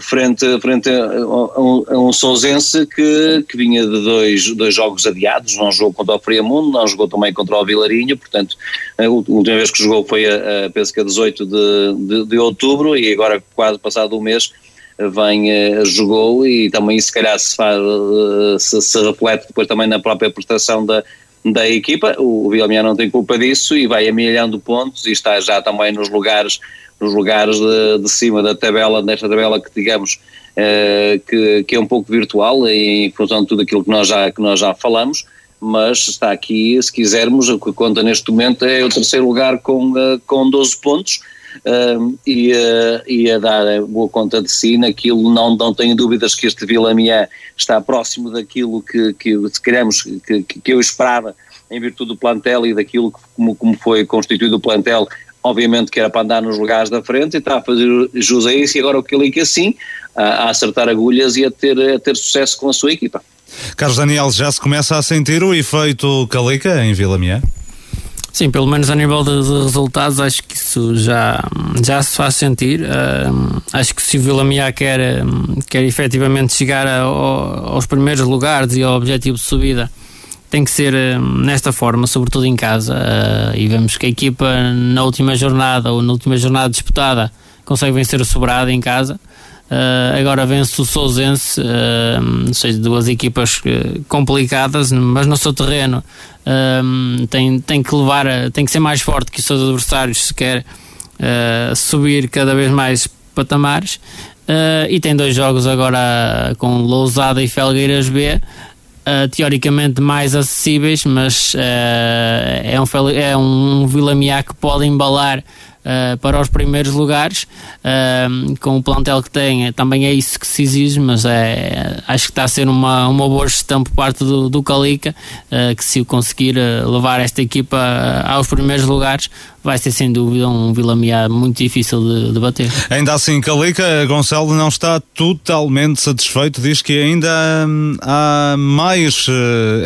frente, frente a, a, a um Sousense que, que vinha de dois, dois jogos adiados, não jogou contra o Friamundo, não jogou também contra o Vilarinho, portanto, a última vez que jogou foi a, a penso que a 18 de, de, de outubro e agora quase passado um mês vem, uh, jogou e também se calhar se, faz, uh, se, se, reflete depois também na própria prestação da, da equipa, o, o Vilamian não tem culpa disso e vai amelhando pontos e está já também nos lugares nos lugares de, de cima da tabela, nesta tabela que digamos uh, que, que é um pouco virtual em função de tudo aquilo que nós já, que nós já falamos, mas está aqui, se quisermos, o que conta neste momento é o terceiro lugar com, uh, com 12 pontos, uh, e, uh, e a dar boa conta de si naquilo, não, não tenho dúvidas que este Vila Miã está próximo daquilo que, que queremos, que, que eu esperava em virtude do plantel e daquilo que, como, como foi constituído o plantel, obviamente que era para andar nos lugares da frente e está a fazer jus a isso e agora o que assim, a, a acertar agulhas e a ter, a ter sucesso com a sua equipa. Carlos Daniel, já se começa a sentir o efeito Calica em Vila Miã? Sim, pelo menos a nível de, de, resultados, acho que isso já, já se faz sentir. Uh, acho que se o Vila Miá quer, quer efetivamente chegar a, aos primeiros lugares e ao objetivo de subida, tem que ser uh, nesta forma, sobretudo em casa. Uh, e vemos que a equipa na última jornada ou na última jornada disputada consegue vencer o Sobrado em casa. Uh, agora vence o Sousense, uh, ou seja, duas equipas uh, complicadas, mas no seu terreno uh, tem, tem que levar, tem que ser mais forte que os seus adversários se quer subir cada vez mais patamares. e tem dois jogos agora com Lousada e Felgueiras B. teoricamente mais acessíveis, mas é um, é um Vila que pode embalar uh, para os primeiros lugares, uh, com o plantel que tem, também é isso que se exige, mas é, acho que está a ser uma, uma boa gestão por parte do, do Calica, uh, que se conseguir levar esta equipa aos primeiros lugares, vai ser sem dúvida um Vila Miá muito difícil de, de, bater. Ainda assim, Calica, Gonçalo não está totalmente satisfeito, diz que ainda hum, há mais,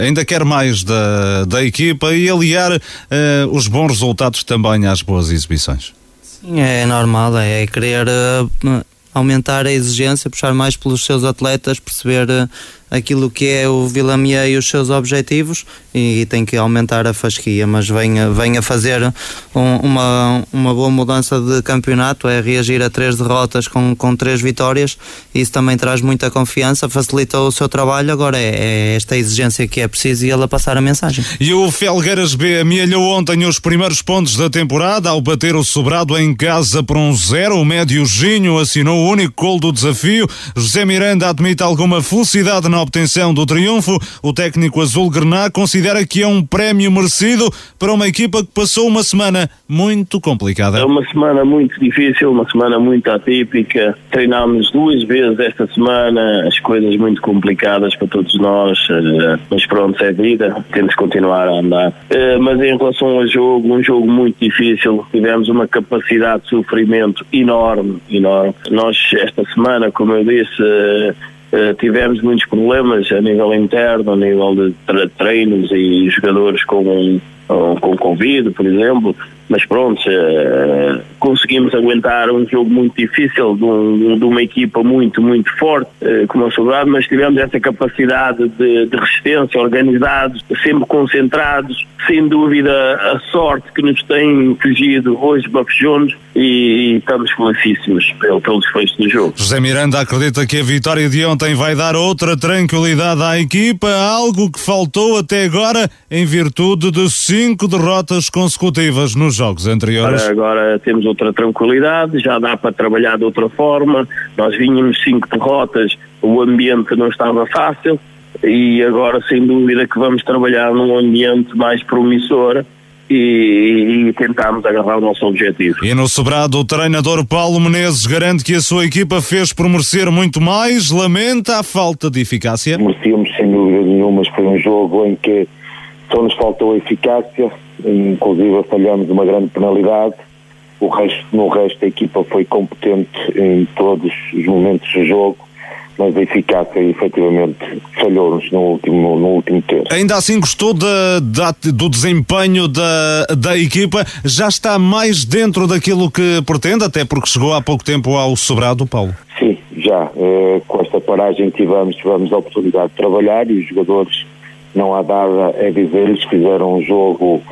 ainda quer mais da, da equipa e aliar uh, os bons resultados também às boas exibições. Sim, é normal, é querer uh, aumentar a exigência, puxar mais pelos seus atletas, perceber uh, aquilo que é o Vilamier e os seus objetivos e, e, tem que aumentar a fasquia, mas vem, vem a fazer um, uma, uma boa mudança de campeonato, é reagir a três derrotas com, com três vitórias, isso também traz muita confiança, facilita o seu trabalho, agora é, é esta exigência que é preciso e ele a passar a mensagem. E o Felgueiras B amealhou ontem os primeiros pontos da temporada ao bater o sobrado em casa por um zero, o médio Ginho assinou o único gol do desafio, José Miranda admite alguma felicidade na obtenção do triunfo, o técnico azul Grená considera que é um prémio merecido para uma equipa que passou uma semana muito complicada. É uma semana muito difícil, uma semana muito atípica. Treinámos duas vezes esta semana, as coisas muito complicadas para todos nós, eh, mas pronto, é vida, temos que continuar a andar. Eh, mas em relação ao jogo, um jogo muito difícil, tivemos uma capacidade de sofrimento enorme, enorme. Nós, esta semana, como eu disse, eh, tivemos muitos problemas a nível interno, a nível de treinos e jogadores com, com Covid, por exemplo, mas pronto, uh, conseguimos aguentar um jogo muito difícil de, um, de uma equipa muito, muito forte, uh, como a Soldado, mas tivemos essa capacidade de, de, resistência, organizados, sempre concentrados, sem dúvida a sorte que nos tem fugido hoje bafejou-nos e, e, estamos felicíssimos pelo, pelo desfecho do jogo. José Miranda acredita que a vitória de ontem vai dar outra tranquilidade à equipa, algo que faltou até agora em virtude de cinco derrotas consecutivas nos jogos anteriores. Agora, agora temos outra tranquilidade, já dá para trabalhar de outra forma. Nós vínhamos cinco derrotas, o ambiente não estava fácil e agora, sem dúvida, que vamos trabalhar num ambiente mais promissor. E, e tentarmos agarrar o nosso objetivo. E no sobrado, o treinador Paulo Menezes garante que a sua equipa fez por merecer muito mais, lamenta a falta de eficácia. Merecíamos sem dúvida nenhuma, mas foi um jogo em que só nos faltou eficácia, inclusive falhamos uma grande penalidade. O resto, no resto, a equipa foi competente em todos os momentos do jogo. mas a eficácia efetivamente falhou-nos no último, no último terço. Ainda assim gostou da, da, do desempenho da, da equipa, já está mais dentro daquilo que pretende, até porque chegou há pouco tempo ao sobrado, Paulo? Sim, já. Eh, com esta paragem tivemos, tivemos a oportunidade de trabalhar e os jogadores, não há nada a dizer-lhes, fizeram um jogo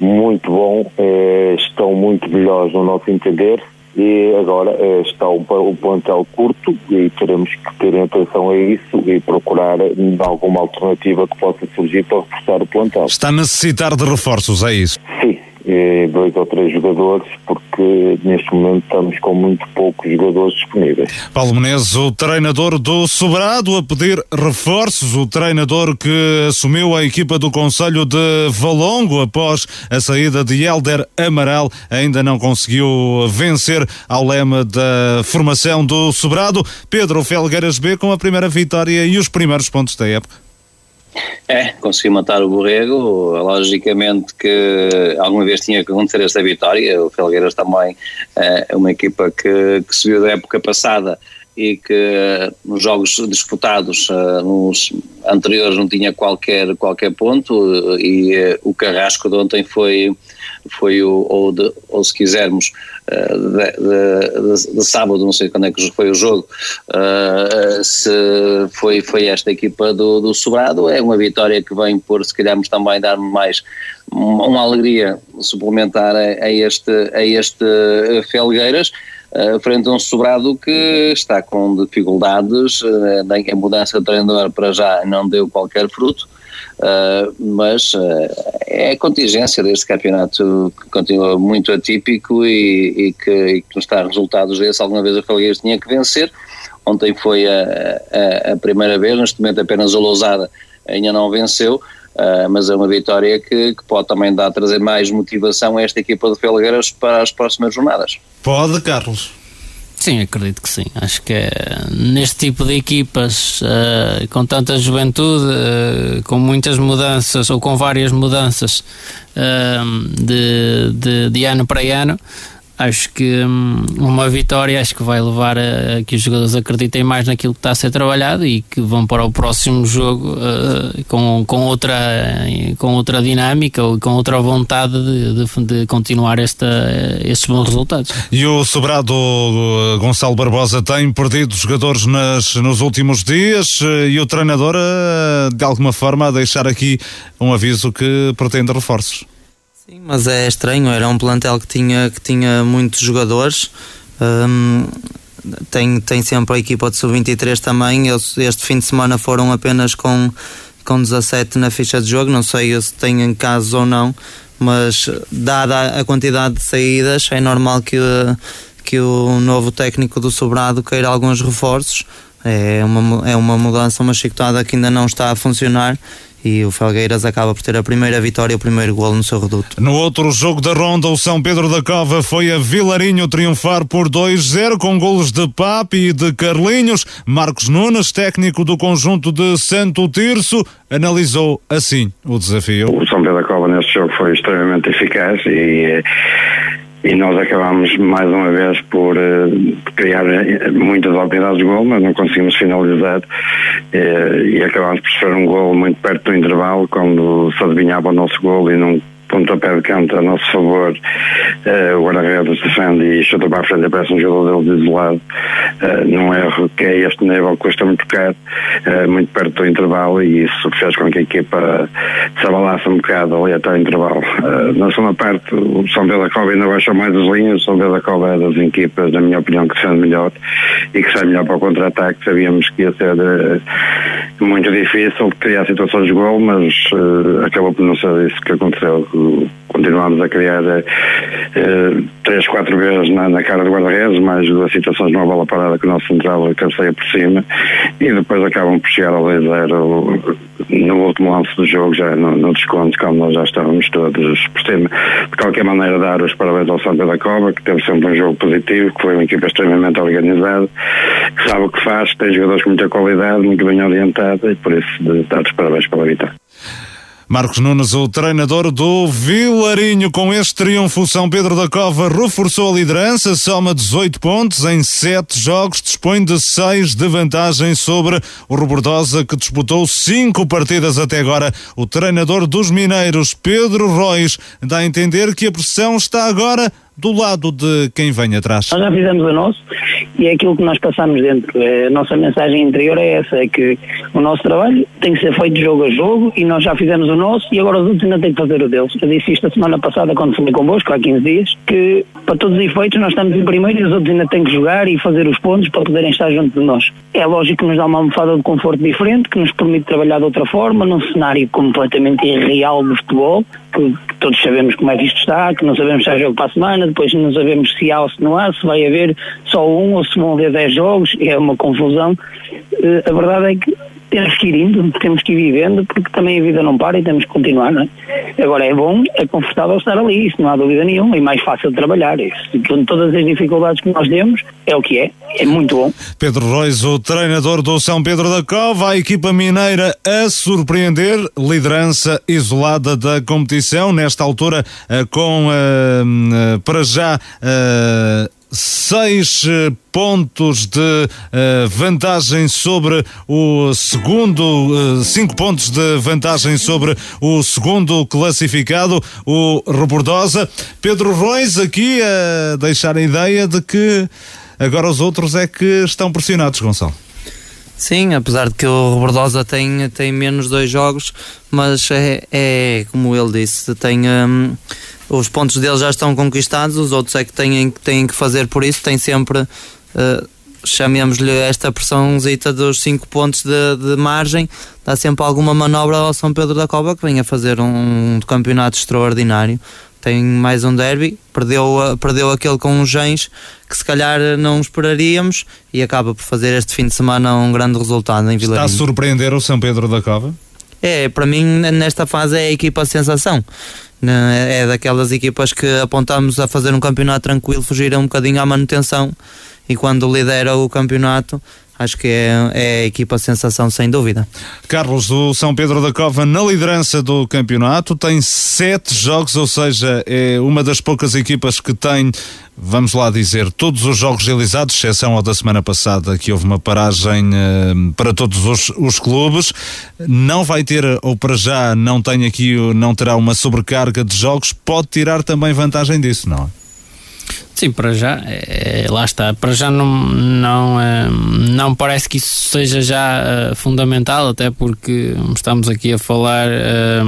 muito bom, eh, estão muito melhores no nosso entender, e agora eh, está o, o plantel curto e teremos que ter atenção a isso e procurar alguma alternativa que possa surgir para reforçar o plantel. Está a necessitar de reforços, é isso? Sim, dois ou três jogadores, porque neste momento estamos com muito poucos jogadores disponíveis. Paulo Menezes, o treinador do Sobrado, a pedir reforços, o treinador que assumiu a equipa do Conselho de Valongo após a saída de Helder Amaral, ainda não conseguiu vencer ao lema da formação do Sobrado. Pedro Felgueiras B com a primeira vitória e os primeiros pontos da época. É, consegui matar o Borrego. Logicamente que alguma vez tinha que acontecer esta vitória. O Felgueiras também é uma equipa que, que subiu da época passada e que nos jogos disputados uh, nos anteriores não tinha qualquer, qualquer ponto e uh, o Carrasco de ontem foi, foi o, ou, de, ou se quisermos, uh, de, de, de, sábado, não sei quando é que foi o jogo, se foi, foi esta equipa do, do Sobrado, é uma vitória que vem por se calhar também dar mais uma alegria suplementar a, a este, a este Felgueiras frente a um sobrado que está com dificuldades, a mudança de treinador para já não deu qualquer fruto, uh, mas é a contingência deste campeonato que continua muito atípico e, e, que, e que nos está resultados desses, alguma vez a Falgueiras tinha que vencer, ontem foi a, a, a primeira vez, neste momento apenas a Lousada ainda não venceu, Uh, mas é uma vitória que, que, pode também dar trazer mais motivação a esta equipa de Felgueiras para as próximas jornadas. Pode, Carlos. Sim, acredito que sim. Acho que é, neste tipo de equipas, uh, com tanta juventude, uh, com muitas mudanças ou com várias mudanças de, de, de ano para ano, acho que hum, uma vitória acho que vai levar a, a, que os jogadores acreditem mais naquilo que está a ser trabalhado e que vão para o próximo jogo uh, com, com, outra, com outra dinâmica ou com outra vontade de, de, de continuar esta, estes bons resultados. E o sobrado Gonçalo Barbosa tem perdido jogadores nas, nos últimos dias eh, e o treinador de alguma forma a deixar aqui um aviso que pretende reforços. Sim, mas é estranho, era um plantel que tinha, que tinha muitos jogadores. Um, tem, tem sempre a equipa de sub-23 também. Eles, este fim de semana foram apenas com, com 17 na ficha de jogo. Não sei se têm casos ou não, mas dada a quantidade de saídas, é normal que, que o novo técnico do Sobrado queira alguns reforços. É uma, é uma mudança, uma chicotada que ainda não está a funcionar e o Felgueiras acaba por ter a primeira vitória e o primeiro golo no seu reduto. No outro jogo da ronda, o São Pedro da Cova foi a Vilarinho triunfar por 2-0 com golos de Papi e de Carlinhos. Marcos Nunes, técnico do conjunto de Santo Tirso, analisou assim o desafio. O São Pedro da Cova neste jogo foi extremamente eficaz e e nós acabámos mais uma vez por uh, criar eh, muitas oportunidades de gol, mas não conseguimos finalizar. Uh, e acabámos por sofrer um gol muito perto do intervalo quando se adivinhava o nosso gol e não pontapé de canto a nosso favor, uh, o guarda-redes defende e chuta para a frente, parece um jogador dele isolado, uh, num erro que é este nível custa muito caro, uh, muito perto do intervalo e isso fez com que a equipa se abalasse um bocado ali até o intervalo. Uh, na segunda parte, o São Pedro da Cova ainda baixou mais as linhas, o São Pedro da Cova é das equipas, na minha opinião, que defende melhor e que sai melhor para o contra-ataque, sabíamos que ia ser muito difícil criar situações de gol, mas acabou por não ser isso que aconteceu continuámos a criar uh, três, quatro vezes na, na cara do guarda-redes, mais duas situações numa bola parada que o nosso central cabeceia por cima e depois acabam por chegar ao 2-0 no último lance do jogo, já no, no, desconto, quando nós já estávamos todos por cima. De qualquer maneira, dar os parabéns ao Santa da Cova, que teve sempre um jogo positivo, que foi uma equipa extremamente organizada, que sabe o que faz, que tem jogadores com muita qualidade, muito bem orientada e por isso dar os parabéns pela vitória. Marcos Nunes, o treinador do Vilarinho, com este triunfo, São Pedro da Cova reforçou a liderança, soma 18 pontos em 7 jogos, dispõe de 6 de vantagem sobre o Robordosa, que disputou 5 partidas até agora. O treinador dos Mineiros, Pedro Rois, dá a entender que a pressão está agora do lado de quem vem atrás. Nós já fizemos o nosso e é aquilo que nós passamos dentro. A nossa mensagem interior é essa, é que o nosso trabalho tem que ser feito jogo a jogo e nós já fizemos o nosso e agora os outros ainda têm que fazer o deles. Eu disse isto a semana passada quando falei convosco, há 15 dias, que para todos os efeitos nós estamos em primeiro e os outros ainda têm que jogar e fazer os pontos para poderem estar junto de nós. É lógico que nos dá uma almofada de conforto diferente, que nos permite trabalhar de outra forma, num cenário completamente irreal do futebol, que todos sabemos como é que isto está, que não sabemos se há jogo para a semana, depois não sabemos se há ou se não há, se vai haver só um ou se vão haver 10 jogos, é uma confusão. Uh, a verdade é que temos que ir indo, temos que ir vivendo, porque também a vida não para e temos que continuar, não é? Agora é bom, é confortável estar ali, isso não há dúvida nenhuma, e mais fácil de trabalhar. Isso, com todas as dificuldades que nós temos, é o que é, é muito bom. Pedro Reis, o treinador do São Pedro da Cova, a equipa mineira a surpreender, liderança isolada da competição, nesta altura eh, com, uh, uh, para já, seis pontos de uh, vantagem sobre o segundo, uh, cinco pontos de vantagem sobre o segundo classificado, o Rebordosa. Pedro Reis aqui a deixar a ideia de que agora os outros é que estão pressionados, Gonçalo. Sim, apesar de que o Rebordosa tem, tem menos dois jogos, mas é, é como ele disse, tem um, os pontos dele já estão conquistados, os outros é que têm, têm que fazer por isso, tem sempre uh, chamemos-lhe esta pressãozita dos 5 pontos de, de, margem, dá sempre alguma manobra ao São Pedro da Cova que vem a fazer um, um campeonato extraordinário. Tem mais um derby, perdeu, perdeu aquele com os Gens que se calhar não esperaríamos e acaba por fazer este fim de semana um grande resultado em Vila Está a surpreender o São Pedro da Cova? É, para mim nesta fase é a equipa sensação. É daquelas equipas que apontamos a fazer um campeonato tranquilo, fugir um bocadinho à manutenção e quando lidera o campeonato acho que é, é a equipa sensação sem dúvida. Carlos, do São Pedro da Cova na liderança do campeonato, tem sete jogos, ou seja, é uma das poucas equipas que tem, vamos lá dizer, todos os jogos realizados, exceção ao da semana passada, que houve uma paragem uh, para todos os, os clubes. Não vai ter, ou para já não tem aqui, não terá uma sobrecarga de jogos, pode tirar também vantagem disso, não é? Sim, para já, é, lá está. Para já não, não, é, não parece que isso seja já é, fundamental, até porque estamos aqui a falar é,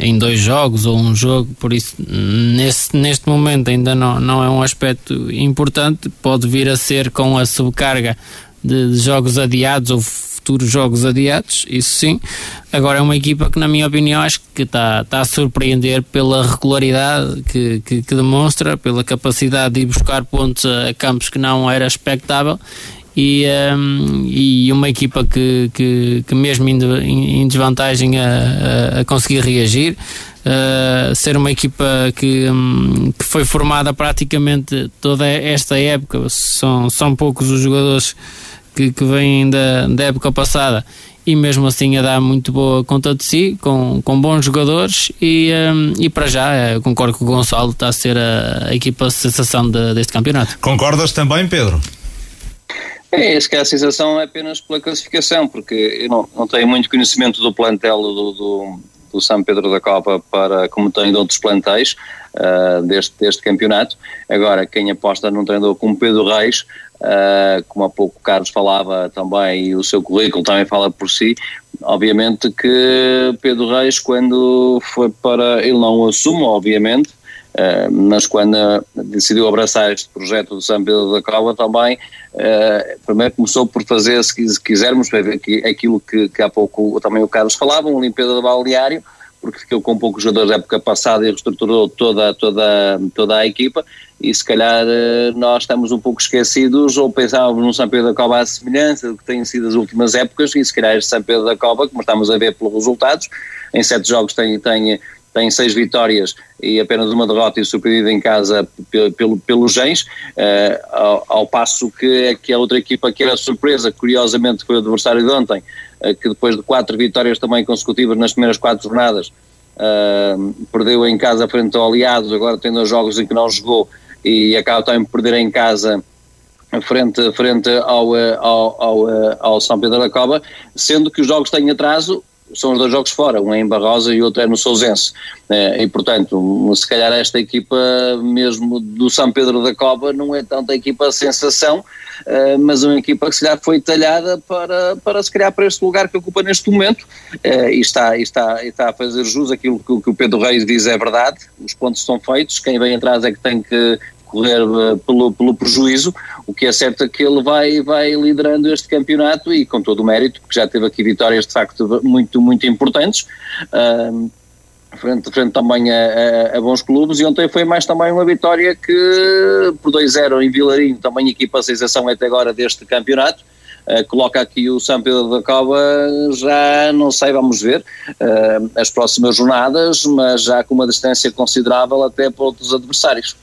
em dois jogos ou um jogo, por isso nesse, neste momento ainda não, não é um aspecto importante. Pode vir a ser com a subcarga de, de jogos adiados ou futuros jogos adiados, isso sim. Agora é uma equipa que, na minha opinião, acho que está, está a surpreender pela regularidade que, que, que demonstra, pela capacidade de ir buscar pontos a, campos que não era expectável e, um, e uma equipa que, que, que mesmo em, desvantagem a, a, a conseguir reagir. Uh, ser uma equipa que, um, que foi formada praticamente toda esta época, são, são poucos os jogadores que, que vêm da, da época passada e mesmo assim a dar muito boa conta de si, com, com bons jogadores e, um, e para já eh, concordo que o Gonçalo está a ser a, a equipa sensação de, deste campeonato. Concordas também, Pedro? É, se que a sensação é apenas pela classificação, porque eu não, não tenho muito conhecimento do plantel do, do, do São Pedro da Copa para como tem de outros plantéis uh, deste, deste campeonato. Agora, quem aposta num treinador como Pedro Reis Uh, como há pouco o Carlos falava também, e o seu currículo também fala por si, obviamente que Pedro Reis, quando foi para. Ele não assume, obviamente, uh, mas quando decidiu abraçar este projeto do São Pedro da Cova também, uh, primeiro começou por fazer, se quisermos, ver aquilo que, que há pouco também o Carlos falava, uma limpeza do balneário porque ficou com poucos jogadores da época passada e reestruturou toda, toda, toda a equipa e se calhar eh, nós estamos um pouco esquecidos ou pensávamos no São Pedro da Cova à semelhança do que têm sido as últimas épocas e se calhar este São Pedro da Cova, como estamos a ver pelos resultados, em sete jogos tem, tem, tem seis vitórias e apenas uma derrota e surpreendida em casa pelo, pelo, Gens, uh, ao, ao, passo que, que a outra equipa que era surpresa, curiosamente foi o adversário de ontem, que depois de quatro vitórias também consecutivas nas primeiras quatro jornadas, uh, perdeu em casa frente ao Aliados, agora tem dois jogos em que não jogou e acaba também por perder em casa frente, frente ao, ao, ao, ao São Pedro da Cova, sendo que os jogos têm atraso, são os dois jogos fora, um é em Barrosa e outro é no Sousense. Eh, e portanto, se calhar esta equipa mesmo do São Pedro da Cova não é tanta equipa sensação, eh, mas uma equipa que se calhar foi talhada para, para se calhar para este lugar que ocupa neste momento eh, e está, e está, e está a fazer jus aquilo que, que o Pedro Reis diz é verdade, os pontos estão feitos, quem vem atrás é que tem que correr pelo, pelo prejuízo, o que é certo é que ele vai, vai liderando este campeonato e com todo o mérito, porque já teve aqui vitórias de facto muito, muito importantes. Uh, frente, frente também a, a, a, bons clubes e ontem foi mais também uma vitória que por 2-0 em Vilarinho, também equipa a sensação até agora deste campeonato, uh, coloca aqui o São Pedro da Cova já não sei, vamos ver uh, as próximas jornadas, mas já com uma distância considerável até para outros adversários.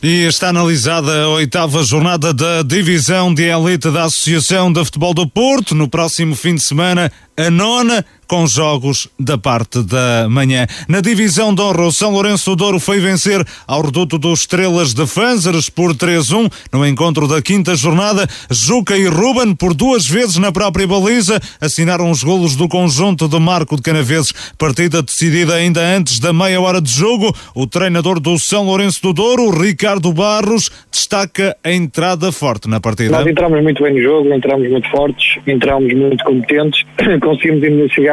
E está analisada a oitava jornada da divisão de elite da Associação de Futebol do Porto. No próximo fim de semana, a nona com jogos da parte da manhã. Na divisão de honra, o São Lourenço do Douro foi vencer ao reduto dos Estrelas de Fanzeres por 3-1 no encontro da quinta jornada. Juca e Ruben, por duas vezes na própria baliza, assinaram os golos do conjunto de Marco de Canaveses. Partida decidida ainda antes da meia hora de jogo. O treinador do São Lourenço do Douro, Ricardo Barros, destaca a entrada forte na partida. Nós entramos muito bem no jogo, entramos muito fortes, entramos muito competentes, conseguimos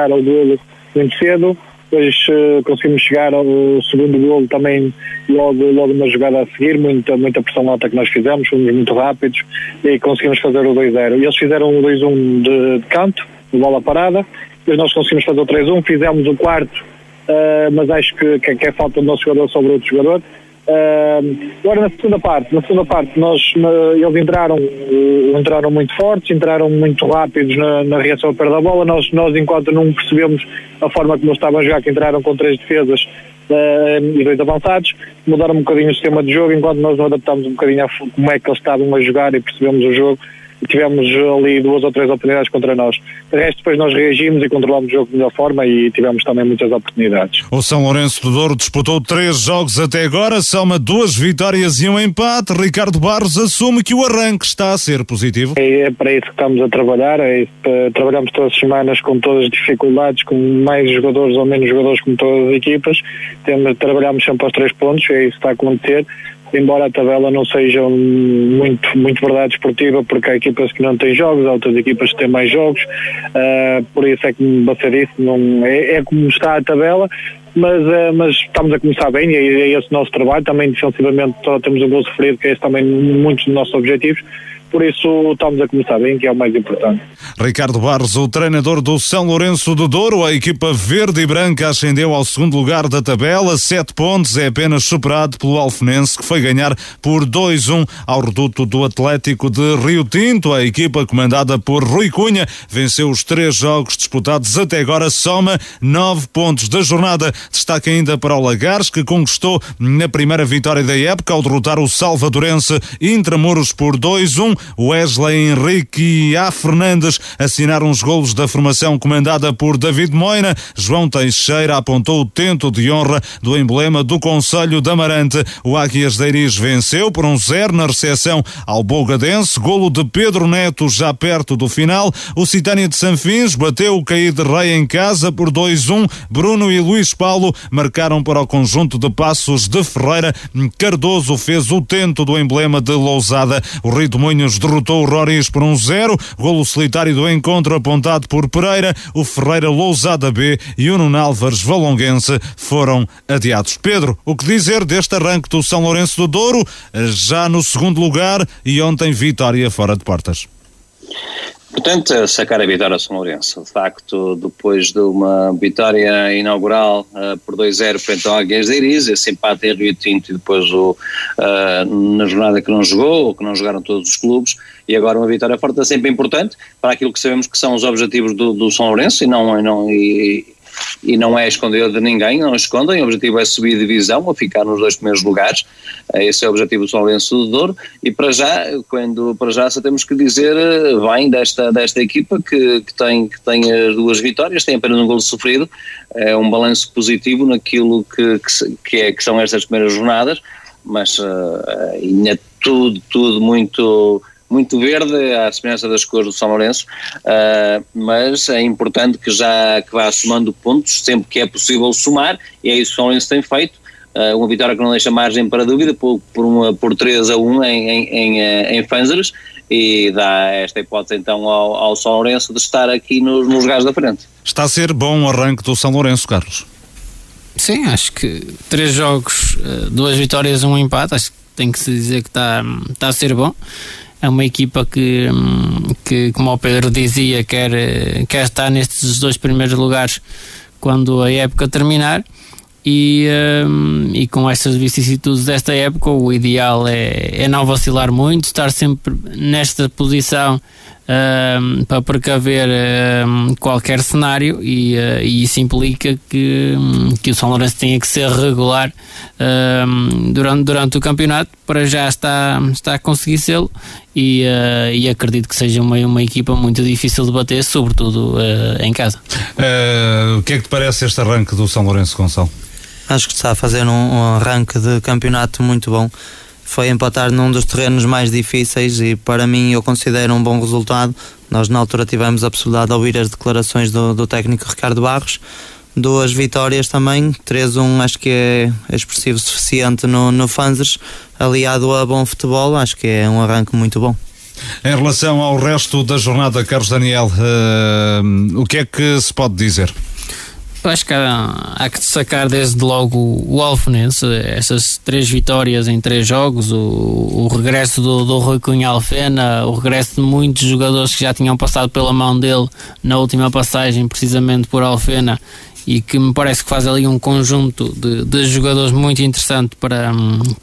iniciar ao duelo muito cedo, depois uh, conseguimos chegar ao segundo golo também logo, logo na jogada a seguir, muita, muita pressão alta que nós fizemos, fomos muito rápidos e conseguimos fazer o 2-0. E eles fizeram o 2-1 de, de, canto, de bola parada, depois nós conseguimos fazer o 3-1, fizemos o quarto, uh, mas acho que, que, que é falta do nosso jogador sobre outro jogador. Uh, agora na segunda parte, na segunda parte nós, eles entraram, uh, entraram muito fortes, entraram muito rápidos na, na reação a perda da bola. Nós, nós enquanto não percebemos a forma como eles estavam a jogar, que entraram com três defesas uh, e dois avançados, mudaram um bocadinho o sistema de jogo, enquanto nós não adaptámos um bocadinho a como é que eles estavam a jogar e percebemos o jogo tivemos ali duas ou três oportunidades contra nós. De resto, depois nós reagimos e controlamos o jogo de melhor forma e tivemos também muitas oportunidades. O São Lourenço do Douro disputou três jogos até agora, soma duas vitórias e um empate. Ricardo Barros assume que o arranque está a ser positivo. É, é para isso que estamos a trabalhar, é, trabalhamos todas as semanas com todas as dificuldades, com mais jogadores ou menos jogadores como todas as equipas, Temos, trabalhamos sempre aos três pontos, é isso que está a acontecer embora a tabela não seja muito, muito verdade esportiva, porque há equipas que não têm jogos, há outras equipas que têm mais jogos, uh, por isso é que você disse, não, é, é como está a tabela, mas, uh, mas estamos a começar bem e é, é esse o nosso trabalho, também defensivamente só temos um gol sofrido, que é esse também muitos dos nossos objetivos, por isso estamos a começar bem, que é o mais importante. Ricardo Barros, o treinador do São Lourenço do Douro, a equipa verde e branca ascendeu ao segundo lugar da tabela, sete pontos, é apenas superado pelo Alfenense, que foi ganhar por 2-1 ao reduto do Atlético de Rio Tinto. A equipa comandada por Rui Cunha venceu os três jogos disputados até agora, soma nove pontos da jornada. Destaque ainda para o Lagares, que conquistou na primeira vitória da época ao derrotar o Salvadorense Intramuros por 2-1. Wesley Henrique e A. Fernandes assinaram os golos da formação comandada por David Moina. João Teixeira apontou o tento de honra do emblema do Conselho da Amarante. O Águias de Iris venceu por um zero na recepção ao Bogadense. Golo de Pedro Neto já perto do final. O Citânia de Sanfins bateu o Caído de Rei em casa por 2-1. Bruno e Luís Paulo marcaram para o conjunto de Passos de Ferreira. Cardoso fez o tento do emblema de Lousada. O Rio de Derrotou o Roriz por um zero. Golo solitário do encontro apontado por Pereira. O Ferreira Lousada B e o Nuno Álvares Valonguense foram adiados. Pedro, o que dizer deste arranque do São Lourenço do Douro, já no segundo lugar e ontem vitória fora de portas? Portanto, sacar a vitória a São Lourenço. De facto, depois de uma vitória inaugural uh, por 2-0 frente ao Águias de Iris, esse empate em Rio Tinto e depois o, uh, na jornada que não jogou, ou que não jogaram todos os clubes, e agora uma vitória forte é sempre importante para aquilo que sabemos que são os objetivos do, do São Lourenço e não, e não, e, e não é esconder de ninguém, não escondem, o objetivo é subir divisão ou ficar nos dois primeiros lugares, esse é o objetivo do São Lourenço de Douro. E para já, quando para já só temos que dizer bem desta, desta equipa que, que, tem, que tem as duas vitórias, tem apenas um gol sofrido, é um balanço positivo naquilo que, que, que, é, que são estas primeiras jornadas, mas uh, ainda tudo, tudo muito muito verde, à semelhança das cores do São Lourenço, uh, mas é importante que já que vá somando pontos, sempre que é possível somar, e é isso que o São Lourenço tem feito, uh, uma vitória que não deixa margem para dúvida, por, por, uma, por 3 a 1 em, em, em, em Fanzeres, e dá esta hipótese então ao, ao São Lourenço de estar aqui nos, nos lugares da frente. Está a ser bom o arranque do São Lourenço, Carlos? Sim, acho que três jogos, ah, duas vitórias, um empate, acho que tem que se dizer que está, está a ser bom é uma equipa que, que, como o Pedro dizia, quer, quer estar nestes dois primeiros lugares quando a época terminar. E, um, e com estas vicissitudes desta época, o ideal é, é não vacilar muito, estar sempre nesta posição uh, para precaver uh, qualquer cenário e, uh, e, isso implica que, que o São Lourenço tenha que ser regular durante, durante o campeonato para já está, está a conseguir sê-lo e, e acredito que seja uma, uma equipa muito difícil de bater, sobretudo em casa. o que é que te parece este arranque do São Lourenço Gonçalo? Acho que está a fazer um, um arranque de campeonato muito bom foi empatar num dos terrenos mais difíceis e para mim eu considero um bom resultado. Nós na altura tivemos a possibilidade de ouvir as declarações do, do técnico Ricardo Barros. Duas vitórias também, 3-1 acho que é expressivo suficiente no, no Fanzers, aliado a bom futebol, acho que é um arranque muito bom. Em relação ao resto da jornada, Carlos Daniel, uh, o que é que se pode dizer? Acho que há, há, que destacar desde logo o Alfenense, essas três vitórias em três jogos, o, o regresso do, do Rui Cunha Alfena, o regresso de muitos jogadores que já tinham passado pela mão dele na última passagem, precisamente por Alfena, e que me parece que faz ali um conjunto de, de jogadores muito interessante para,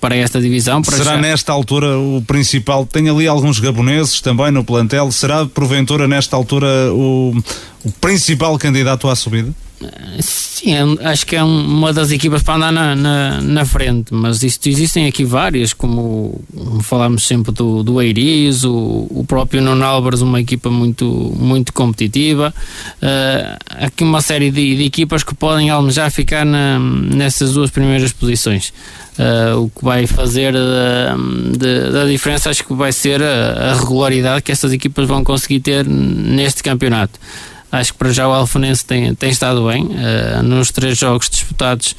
para esta divisão. Para será já... nesta altura o principal? Tem ali alguns gaboneses também no plantel. Será porventura nesta altura o, o principal candidato à subida? Sim, é, acho que é uma das equipas para andar na, na, na, frente, mas isto, existem aqui várias, como falámos sempre do, do Eiriz, o, o próprio Nuno Álvares, uma equipa muito, muito competitiva. Uh, aqui uma série de, de, equipas que podem almejar ficar na, nessas duas primeiras posições. Uh, o que vai fazer da diferença, acho que vai ser a, a regularidade que estas equipas vão conseguir ter neste campeonato. Acho que para já o Alfonense tem, tem estado bem. Uh, nos três jogos disputados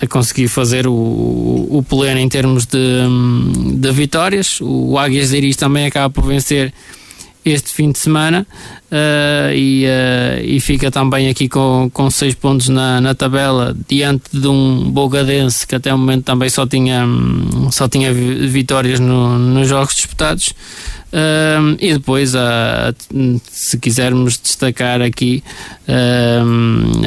a conseguir fazer o, o pleno em termos de, de vitórias. O Águias de Iris também acaba por vencer este fim de semana uh, e, uh, e fica também aqui com, com seis pontos na, na tabela diante de um Bogadense que até o momento também só tinha, só tinha vitórias no, nos jogos disputados. Um, e depois, se quisermos destacar aqui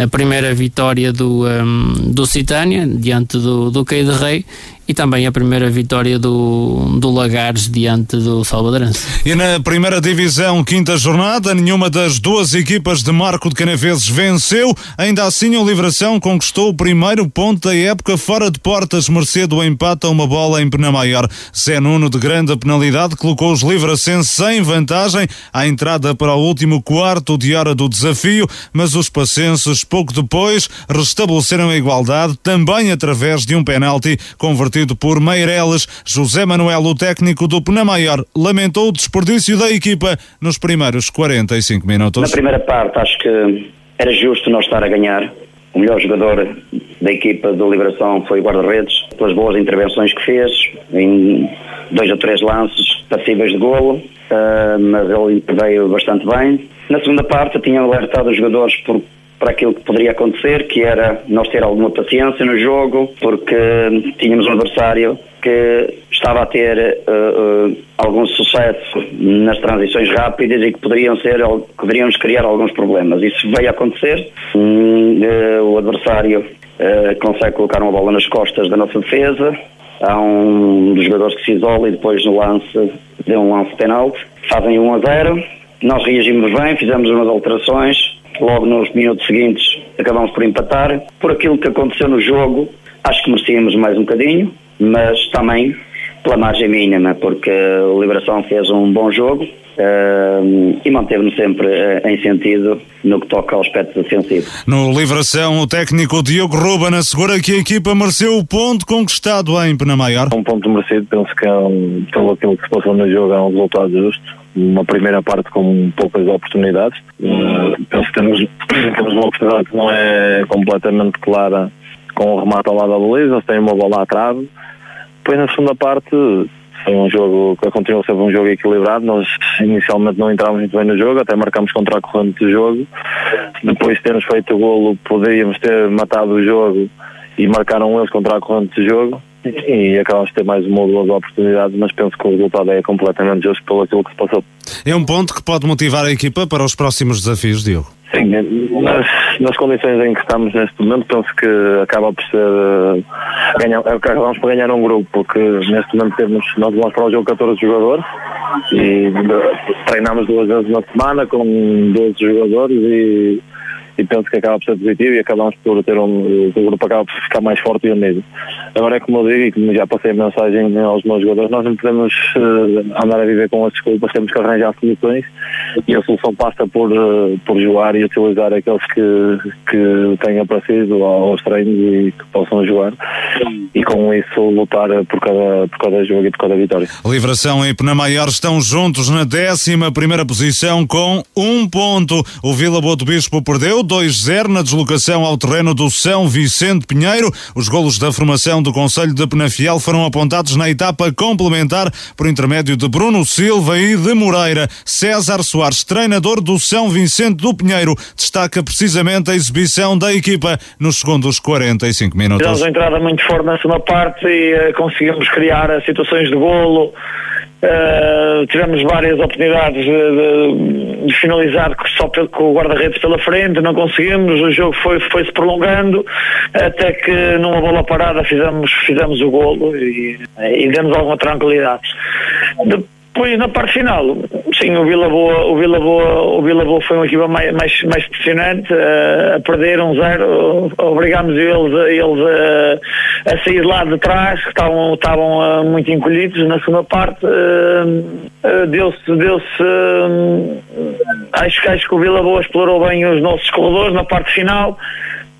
a primeira vitória do, um, do Citânia diante do, do Quei de Rei e também a primeira vitória do, do Lagares diante do Salvadorense. E na primeira divisão, quinta jornada, nenhuma das duas equipas de Marco de Canaveses venceu. Ainda assim, o Livração conquistou o primeiro ponto da época fora de portas, mercê do empate a uma bola em Penamaior. Zé Nuno, de grande penalidade, colocou os livracenses sem vantagem à entrada para o último quarto de hora do desafio, mas os pacenses, pouco depois, restabeleceram a igualdade, também através de um penalti convertido por Meireles. José Manuel, o técnico do Penamaior, lamentou o desperdício da equipa nos primeiros 45 minutos. Na primeira parte, acho que era justo nós estar a ganhar. O melhor jogador da equipa do Liberação foi o guarda-redes, pelas boas intervenções que fez, em dois ou três lances passíveis de golo, uh, mas ele veio bastante bem. Na segunda parte, tinha alertado os jogadores por para aquilo que poderia acontecer, que era nós ter alguma paciência no jogo, porque tínhamos um adversário que estava a ter uh, uh, algum sucesso nas transições rápidas e que poderiam ser, poderíamos criar alguns problemas. Isso veio a acontecer. Uh, o adversário consegue colocar uma bola nas costas da nossa defesa. Há um dos jogadores que se isola e depois no lance, deu um lance penalti. Fazem 1 a 0. Nós reagimos bem, fizemos umas alterações logo nos minutos seguintes acabamos por empatar. Por aquilo que aconteceu no jogo, acho que merecíamos mais um bocadinho, mas também pela margem mínima, porque o Liberação fez um bom jogo e manteve-nos sempre uh, em sentido no que toca ao aspecto defensivo. No Livração, o técnico Diogo Ruben assegura que a equipa mereceu o ponto conquistado em Penamaior. Um ponto merecido, penso que é um, pelo aquilo que se passou no jogo é um resultado justo. Uma primeira parte com poucas oportunidades. Uh, penso que temos, temos uma oportunidade que não é completamente clara com o remate ao lado da baliza, tem uma bola à trave depois na segunda parte foi um jogo que continuou sempre um jogo equilibrado. Nós inicialmente não entramos muito bem no jogo, até marcamos contra a corrente do jogo. Depois de termos feito o golo, poderíamos ter matado o jogo e marcaram eles contra a corrente do jogo. E acabamos de ter mais uma ou duas oportunidades, mas penso que o resultado é completamente justo pelo aquilo que se passou. É um ponto que pode motivar a equipa para os próximos desafios, Diogo. Sim, nas, nas, condições em que estamos neste momento, penso que acaba por ser. Uh, ganhar, acabamos por ganhar um grupo, porque neste momento temos, nós vamos para o jogo 14 jogadores e uh, treinamos duas vezes na semana com 12 jogadores e e penso que acaba por ser positivo e acabamos por ter um, o grupo acaba por ficar mais forte e unido. Agora é como eu digo e como já passei a mensagem aos meus jogadores, nós não podemos uh, andar a viver com as desculpas, temos que arranjar soluções e a solução passa por, uh, por jogar e utilizar aqueles que, que têm aparecido aos treinos e que possam jogar e com isso lutar por cada, por cada jogo e por cada vitória. Livração e Penamaior estão juntos na 11 primeira posição com um ponto. O Vila Boa do Bispo perdeu 2-0 na deslocação ao terreno do São Vicente Pinheiro. Os golos da formação do Conselho de Penafiel foram apontados na etapa complementar por intermédio de Bruno Silva e de Moreira. César Soares, treinador do São Vicente do Pinheiro, destaca precisamente a exibição da equipa nos segundos 45 minutos. Tivemos uma entrada muito forte na segunda parte e uh, conseguimos criar uh, situações de golo. Uh, tivemos várias oportunidades de, de, de finalizar só com o guarda-redes pela frente, não conseguimos, o jogo foi, foi se prolongando até que numa bola parada fizemos, fizemos o golo e, e demos alguma tranquilidade. Depois na parte final, sim, o Vila Boa, o Vila Boa, o Vila Boa foi uma equipa mais, mais, pressionante, uh, a perder um zero, obrigámos eles, eles uh, a sair lá de trás, que estavam, estavam uh, muito encolhidos na segunda parte, deu-se, deu-se, acho, acho que o Vila Boa explorou bem os nossos corredores na parte final,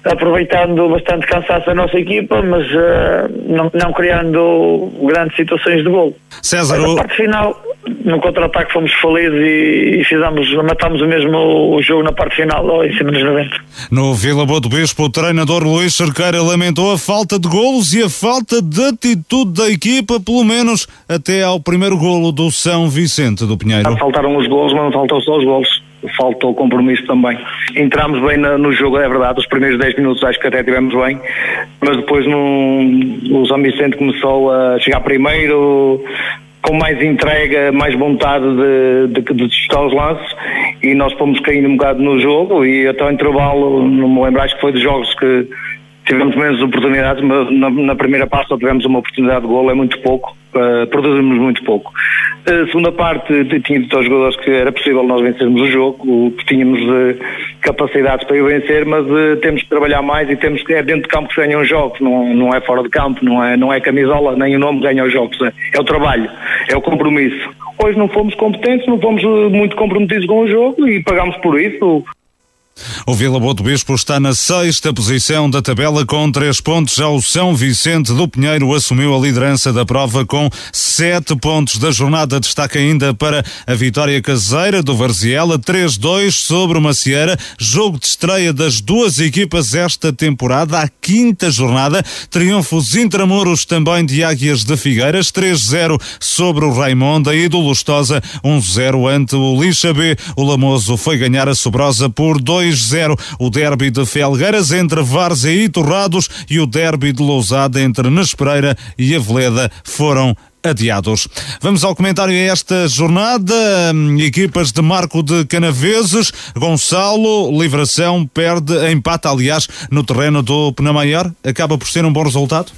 aproveitando bastante cansaço a nossa equipa, mas uh, não, não, criando grandes situações de gol. César, Na parte final, no contra-ataque fomos felizes e, e fizemos, matámos o mesmo o jogo na parte final, ou em cima dos 90. No Vila Boa do Bispo, o treinador Luís Cerqueira lamentou a falta de golos e a falta de atitude da equipa, pelo menos até ao primeiro golo do São Vicente do Pinheiro. Faltaram os golos, mas não faltam só os golos faltou compromisso também. Entramos bem no jogo, é verdade, os primeiros 10 minutos acho que até tivemos bem, mas depois no, o São Vicente começou a chegar primeiro, com mais entrega, mais vontade de, de, de testar os lances e nós fomos caindo um bocado no jogo e até o intervalo, não me lembro, acho que foi dos jogos que tivemos menos oportunidades, mas na, na primeira parte só tivemos uma oportunidade de gol, é muito pouco, uh, produzimos muito pouco. A segunda parte, tinha dito aos jogadores que era possível nós vencermos o jogo, que tínhamos uh, capacidades para o vencer, mas uh, temos que trabalhar mais e temos que, é dentro de campo que se ganham os jogos, não, não é fora de campo, não é, não é camisola, nem o nome ganha os jogos, é, é o trabalho, é o compromisso. Hoje não fomos competentes, não fomos muito comprometidos com o jogo e pagámos por isso. O Vila Boa do Bispo está na sexta posição da tabela com três pontos. Já o São Vicente do Pinheiro assumiu a liderança da prova com sete pontos da jornada. Destaca ainda para a vitória caseira do Varziela, 3-2 sobre o Macieira. Jogo de estreia das duas equipas esta temporada, a quinta jornada. Triunfos intramuros também de Águias de Figueiras, 3-0 sobre o Raimonda e do Lustosa, 1-0 ante o Lixa B. O Lamoso foi ganhar a Sobrosa por 2 2-0. O derby de Felgueiras entre Várzea e Torrados e o derby de Lousada entre Nespereira e Aveleda foram adiados. Vamos ao comentário a esta jornada. Equipas de Marco de Canaveses, Gonçalo, Livração, perde, empata aliás no terreno do Penamaior. Acaba por ser um bom resultado?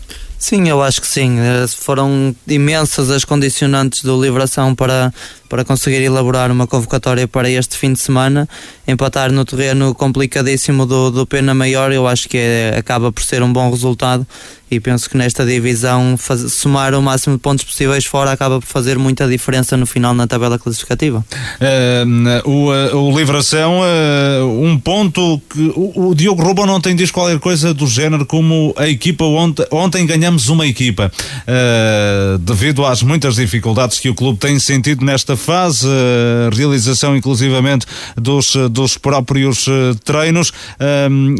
Sim, eu acho que sim. Eh, foram imensas as condicionantes do Livração para, para conseguir elaborar uma convocatória para este fim de semana. Empatar no terreno complicadíssimo do, do Pena Maior, eu acho que é, acaba por ser um bom resultado e penso que nesta divisão faz, somar o máximo de pontos possíveis fora acaba por fazer muita diferença no final na tabela classificativa. Uh, o, uh, o Livração, um ponto que o, o, Diogo Rubão não tem diz qualquer coisa do género como a equipa ontem, ontem ganhamos uma equipa devido às muitas dificuldades que o clube tem sentido nesta fase, realização inclusivamente dos, dos próprios treinos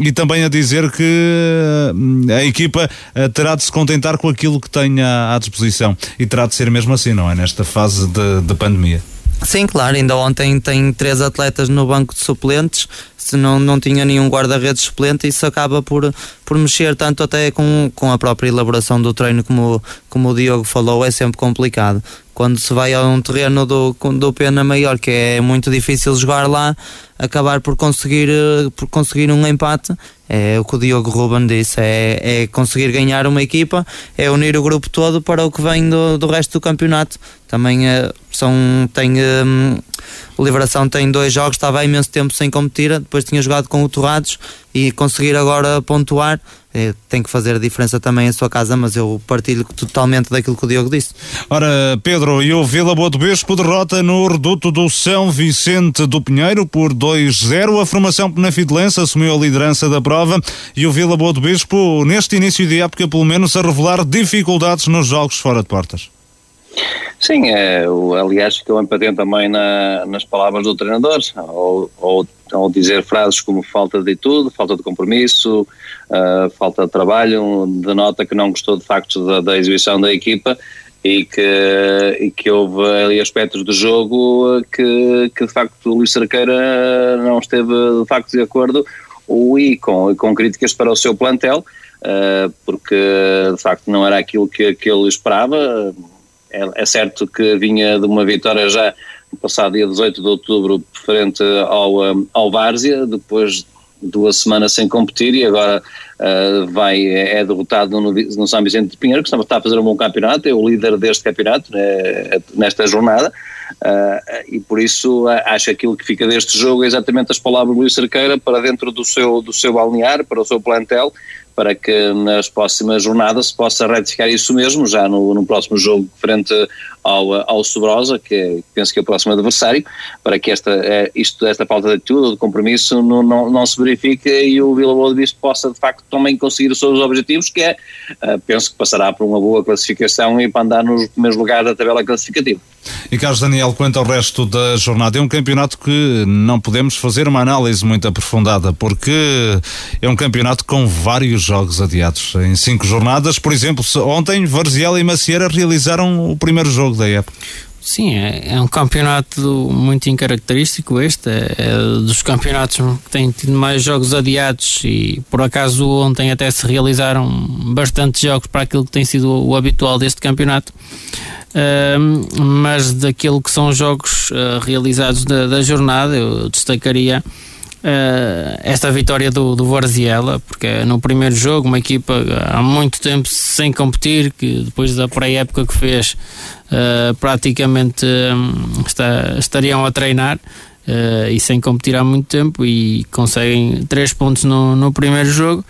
e também a dizer que a equipa terá de se contentar com aquilo que tenha à disposição e terá de ser mesmo assim, não é? Nesta fase de, de pandemia. Sim, claro, ainda ontem tem três atletas no banco de suplentes, se não, não tinha nenhum guarda-redes suplente, isso acaba por, por mexer tanto até com, com a própria elaboração do treino, como, como o Diogo falou, é sempre complicado. Quando se vai a um terreno do, do Pena Maior, que é muito difícil jogar lá, acabar por conseguir, eh, por conseguir um empate é o que o Diogo Ruben disse, é, é, conseguir ganhar uma equipa, é unir o grupo todo para o que vem do, do resto do campeonato. Também é, são, tem, um, o Liberação tem dois jogos, estava há imenso tempo sem competir, depois tinha jogado com o Torrados e conseguir agora pontuar é, tem que fazer a diferença também em sua casa, mas eu partilho totalmente daquilo que o Diogo disse. Ora, Pedro, e o Vila Boa do Bispo derrota no reduto do São Vicente do Pinheiro por 2-0. A formação penafidelense assumiu a liderança da prova e o Vila Boa do Bispo, neste início de época, pelo menos, a revelar dificuldades nos jogos fora de portas. Sim, é, aliás, ficou empatente também na, nas palavras do treinador, ou, ou, ou, dizer frases como falta de tudo, falta de compromisso, uh, falta de trabalho, denota que não gostou de facto da, da exibição da equipa e que, e que houve ali aspectos do jogo que, que de facto o Luís Cerqueira não esteve de facto de acordo. E com, com críticas para o seu plantel, uh, porque de facto não era aquilo que, que ele esperava é, é certo que vinha de uma vitória já no passado dia 18 de outubro frente ao, ao Várzea, depois duas semanas sem competir e agora uh, vai, é derrotado no, no São Vicente de Pinheiro, que está a fazer um bom campeonato, é o líder deste campeonato né, nesta jornada. Uh, e por isso acho aquilo que fica deste jogo é exatamente as palavras de Luís Cerqueira para dentro do seu, do seu balnear, para o seu plantel para que nas próximas jornadas se possa retificar isso mesmo, já no, no próximo jogo frente ao, ao Sobrosa, que é, penso que é o próximo adversário, para que esta, é, isto, esta falta de atitude, de compromisso, não, não, não se verifique e o Vila Boa de Bispo possa de facto também conseguir os seus objetivos, que é, uh, penso que passará por uma boa classificação e para andar nos primeiros lugares da tabela classificativa. E Carlos Daniel, quanto ao resto da jornada, é um campeonato que não podemos fazer uma análise muito aprofundada, porque é um campeonato com vários jogos adiados em cinco jornadas. Por exemplo, ontem Varziela e Macieira realizaram o primeiro jogo da época. Sim, é, é, um campeonato muito incaracterístico este, é, é, dos campeonatos que têm tido mais jogos adiados e por acaso ontem até se realizaram bastantes jogos para aquilo que tem sido o habitual deste campeonato. Uh, mas daquilo que são os jogos uh, realizados da, da, jornada, eu destacaria uh, esta vitória do, do Varziela, porque é no primeiro jogo, uma equipa há muito tempo sem competir, que depois da pré-época que fez, uh, praticamente um, está, estariam a treinar. Uh, e sem competir há muito tempo e conseguem três pontos no, no primeiro jogo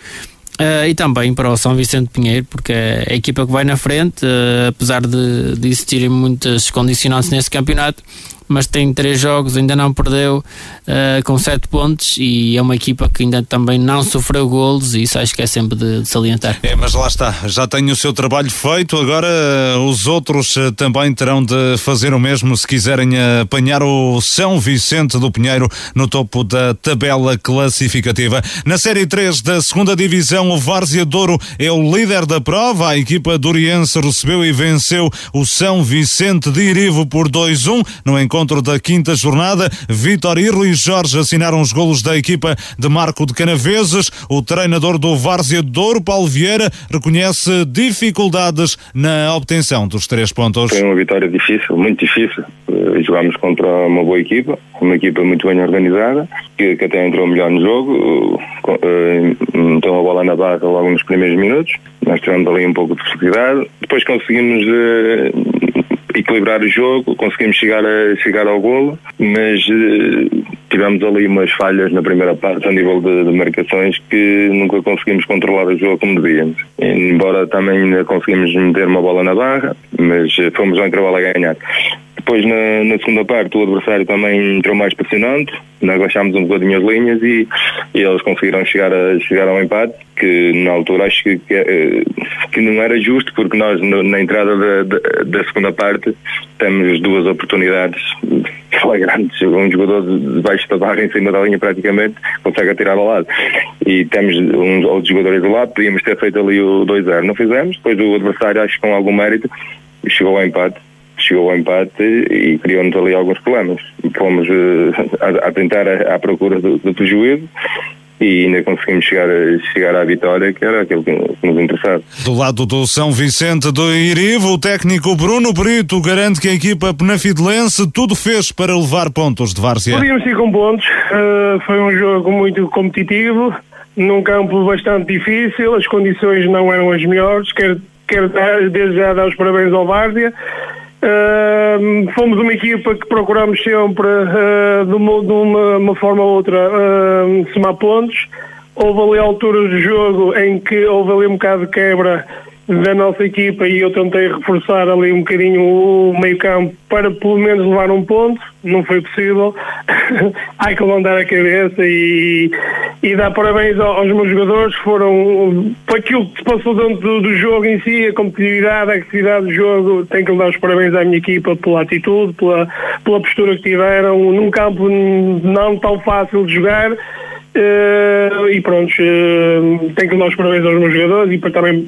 Uh, e também para o São Vicente Pinheiro, porque é a equipa que vai na frente, uh, apesar de, de existirem muitas condicionantes nesse campeonato, mas tem três jogos, ainda não perdeu, uh, com sete pontos e é uma equipa que ainda também não sofreu golos e isso acho que é sempre de, de salientar. É, mas lá está, já tem o seu trabalho feito, agora uh, os outros uh, também terão de fazer o mesmo se quiserem apanhar o São Vicente do Pinheiro no topo da tabela classificativa. Na Série 3 da segunda Divisão, o Várzea Douro é o líder da prova, a equipa doriense recebeu e venceu o São Vicente de Irivo por 2-1 no encontro encontro da quinta jornada. Vitor e Rui Jorge assinaram os golos da equipa de Marco de Canaveses. O treinador do Várzea Douro, Paulo Vieira, reconhece dificuldades na obtenção dos três pontos. Foi uma vitória difícil, muito difícil. Eh, jogámos contra uma boa equipa, uma equipa muito bem organizada, que, que até entrou melhor no jogo, eh, então a bola na barra logo nos primeiros minutos. Nós tivemos ali um pouco de dificuldade. Depois conseguimos uh, equilibrar o jogo, conseguimos chegar, a, chegar ao golo, mas uh, tivemos ali umas falhas na primeira parte a nível de, de, marcações que nunca conseguimos controlar o jogo como devíamos. Embora também ainda conseguimos meter uma bola na barra, mas fomos ao intervalo a ganhar. Depois, na, na, segunda parte, o adversário também entrou mais pressionante, nós baixámos um bocadinho as linhas e, e eles conseguiram chegar, a, chegar ao empate, que na altura acho que, que, eh, que não era justo, porque nós, na entrada da, da, da, segunda parte, temos duas oportunidades flagrantes. Um jogador debaixo da barra, em cima da linha, praticamente, consegue atirar ao lado. E temos um outro jogador isolado, podíamos ter feito ali o 2-0. Não fizemos, depois o adversário, acho que com algum mérito, chegou ao empate chegou ao empate e criou-nos ali alguns problemas. Fomos uh, a, a, tentar à procura do, do, prejuízo e ainda conseguimos chegar, chegar à vitória, que era aquilo que, que nos interessava. Do lado do São Vicente do Irivo, o técnico Bruno Brito garante que a equipa penafidelense tudo fez para levar pontos de Várzea. Podíamos ir com pontos, uh, foi um jogo muito competitivo, num campo bastante difícil, as condições não eram as melhores, quero, quero dar, desde já dar os parabéns ao Várzea, Fomos uma equipa que procuramos sempre, uh, de, uma, de uma, forma ou outra, uh, somar pontos. Houve ali alturas do jogo em que houve ali um bocado de quebra da nossa equipa e eu tentei reforçar ali um bocadinho o meio campo para pelo menos levar um ponto, não foi possível. Há que levantar a cabeça e, e dar parabéns aos meus jogadores foram para aquilo que se passou dentro do, jogo em si, a competitividade, a atividade do jogo, tenho que dar os parabéns à minha equipa pela atitude, pela, pela postura que tiveram, num campo não tão fácil de jogar Uh, e pronto, uh, tenho que dar os parabéns aos meus jogadores e para também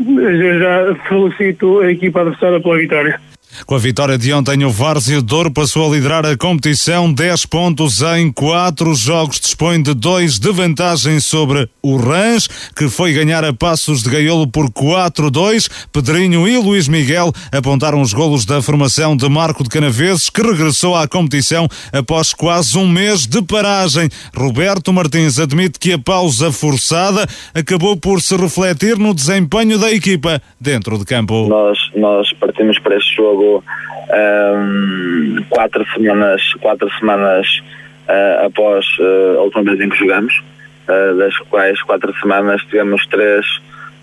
já felicito a equipa adversária pela vitória. Com a vitória de ontem, o Várzea Douro passou a liderar a competição, 10 pontos em 4 jogos, dispõe de 2 de vantagem sobre o Rãs, que foi ganhar a passos de Gaiolo por 4-2. Pedrinho e Luís Miguel apontaram os golos da formação de Marco de Canaveses, que regressou à competição após quase um mês de paragem. Roberto Martins admite que a pausa forçada acabou por se refletir no desempenho da equipa dentro de campo. Nós, nós partimos para este jogo um, quatro semanas, quatro semanas uh, após uh, a última vez em que jogamos, uh, das quais quatro semanas tivemos três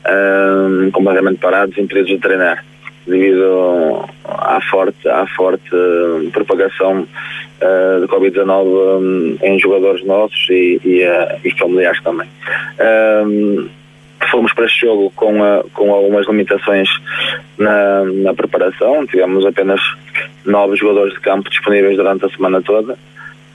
um, completamente parados, impedidos de treinar, devido à forte, à forte propagação de Covid-19 um, em jogadores nossos e, e, e familiares também fomos para este jogo com, a, com algumas limitações na, na preparação, tivemos apenas nove jogadores de campo disponíveis durante a semana toda.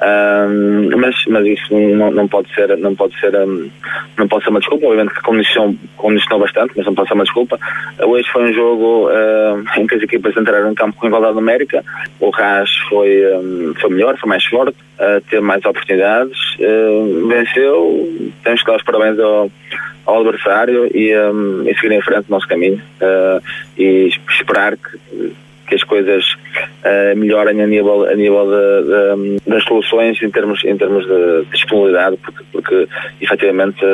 Um, mas, mas isso não, não, pode ser não pode ser um, não pode ser uma desculpa. Obviamente que condicionou, condicionou bastante mas não pode ser uma desculpa. Hoje foi um jogo uh, em que as equipas entraram em campo com igualdade numérica. O RAS foi, um, foi melhor, foi mais forte uh, teve mais oportunidades. Uh, venceu. Temos que dar os parabéns ao, ao adversário e, e seguir em frente o nosso caminho. E esperar que, que as coisas uh, melhorem a nível, a nível de, de, das soluções em termos, em termos de disponibilidade, porque, porque efetivamente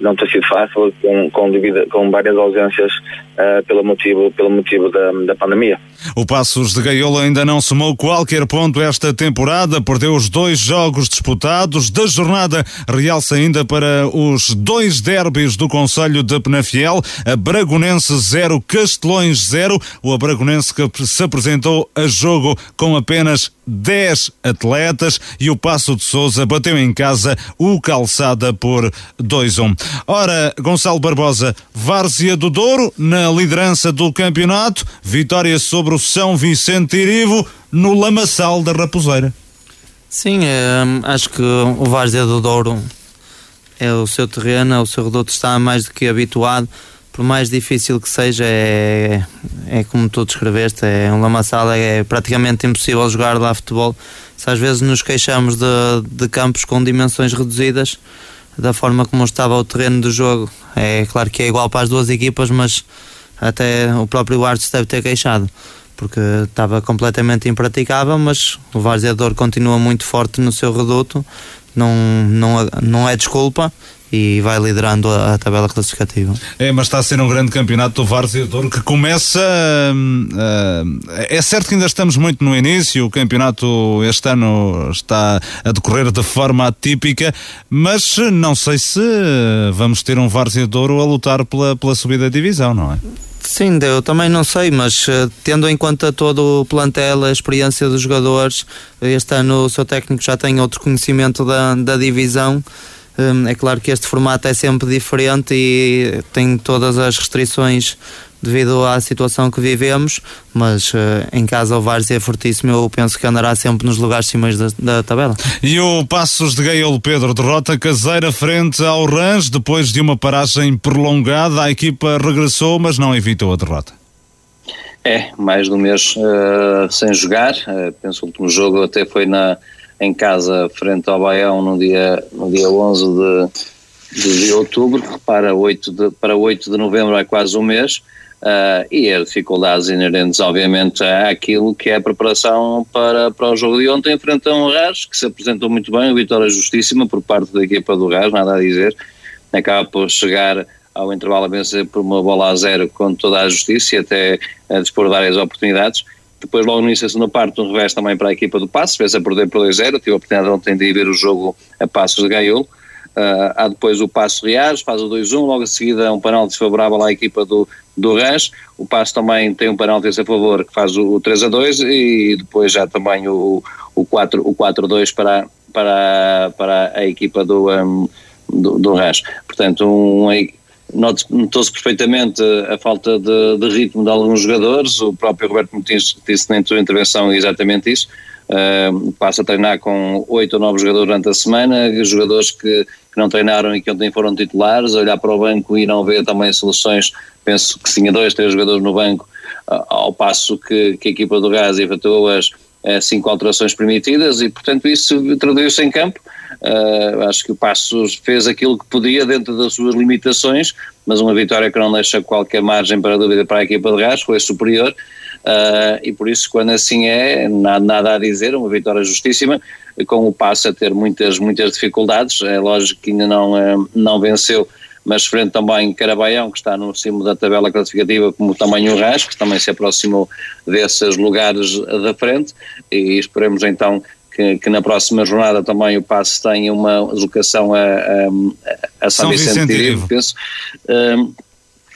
não tem sido fácil com, com, devido, com várias ausências uh, pelo motivo, pelo motivo da, da pandemia. O Passos de Gaiolo ainda não somou qualquer ponto esta temporada, perdeu os dois jogos disputados da jornada. Realça ainda para os dois derbys do Conselho de Penafiel, a Bragonense 0, Castelões 0. O Bragonense que se apresentou a jogo com apenas 10 atletas e o Passo de Souza bateu em casa o Calçada por 2-1. Ora, Gonçalo Barbosa, Várzea do Douro na liderança do campeonato, vitória sobre o São Vicente Irivo no lamaçal da Raposeira. Sim, é, acho que o Várzea do Douro é o seu terreno, é o seu reduto está mais do que habituado por mais difícil que seja, é, é como tu descreveste, é um lamaçal, é praticamente impossível jogar lá futebol. Se às vezes nos queixamos de, de campos com dimensões reduzidas, da forma como estava o terreno do jogo, é claro que é igual para as duas equipas, mas até o próprio Artes deve ter queixado, porque estava completamente impraticável, mas o Varzeador continua muito forte no seu reduto, não, não, não é desculpa, e vai liderando a, a, tabela classificativa. É, mas está a ser um grande campeonato do Várzea Douro que começa. Uh, é certo que ainda estamos muito no início, o campeonato este ano está a decorrer de forma atípica, mas não sei se vamos ter um Várzea Douro a lutar pela, pela subida da divisão, não é? Sim, eu também não sei, mas uh, tendo em conta todo o plantel, a experiência dos jogadores, este ano o seu técnico já tem outro conhecimento da, da divisão. Um, é claro que este formato é sempre diferente e tem todas as restrições devido à situação que vivemos, mas uh, em casa o Várzea é fortíssimo, eu penso que andará sempre nos lugares cimais da, da, tabela. E o Passos de Gael Pedro derrota caseira frente ao Rãs, depois de uma paragem prolongada, a equipa regressou, mas não evitou a derrota. É, mais de um mês uh, sem jogar, uh, penso que o último jogo até foi na, em casa frente ao Baião no dia, no dia 11 de, de outubro, para 8 de, para 8 de novembro é quase um mês, Uh, e as dificuldades inerentes, obviamente, àquilo que é a preparação para, para o jogo de ontem, frente a um Rás, que se apresentou muito bem, vitória justíssima por parte da equipa do Rás, nada a dizer, acaba por chegar ao intervalo a vencer por uma bola a zero com toda a justiça e até a dispor várias oportunidades. Depois, logo no início da segunda parte, um revés também para a equipa do Passos, fez a perder por 2-0, tive a oportunidade ontem de ir ver o jogo a Passos de Gaiolo. Uh, há depois o Passo Reais, faz o 2-1, logo a seguida um penalti desfavorável à equipa do, do Rãs, o Passo também tem um penalti a favor que faz o, o 3-2 e depois já também o, o 4-2 o 4 para, para, para a equipa do, um, do, do Rãs. Portanto, um, notou-se perfeitamente a falta de, de, ritmo de alguns jogadores, o próprio Roberto Mutins disse na sua intervenção exatamente isso, uh, passa a treinar com oito ou nove jogadores durante a semana, jogadores que, que não treinaram e que ontem foram titulares, olhar para o banco e não ver também soluções, penso que tinha dois, três jogadores no banco, uh, ao passo que, que a equipa do Gás efetuou as cinco alterações permitidas e portanto isso traduziu-se em campo, uh, acho que o Passos fez aquilo que podia dentro das suas limitações, mas uma vitória que não deixa qualquer margem para dúvida para a equipa de Gás, foi superior, Uh, e por isso, quando assim é, nada, nada a dizer, uma vitória justíssima, com o passo a ter muitas, muitas dificuldades. É lógico que ainda não, uh, não venceu, mas frente também Carabaião, que está no cimo da tabela classificativa, como também o Rás, que também se aproximou desses lugares da frente, e esperemos então que, que, na próxima jornada também o passo tenha uma deslocação a, a, a São, São Vicente, Vicente penso. Uh,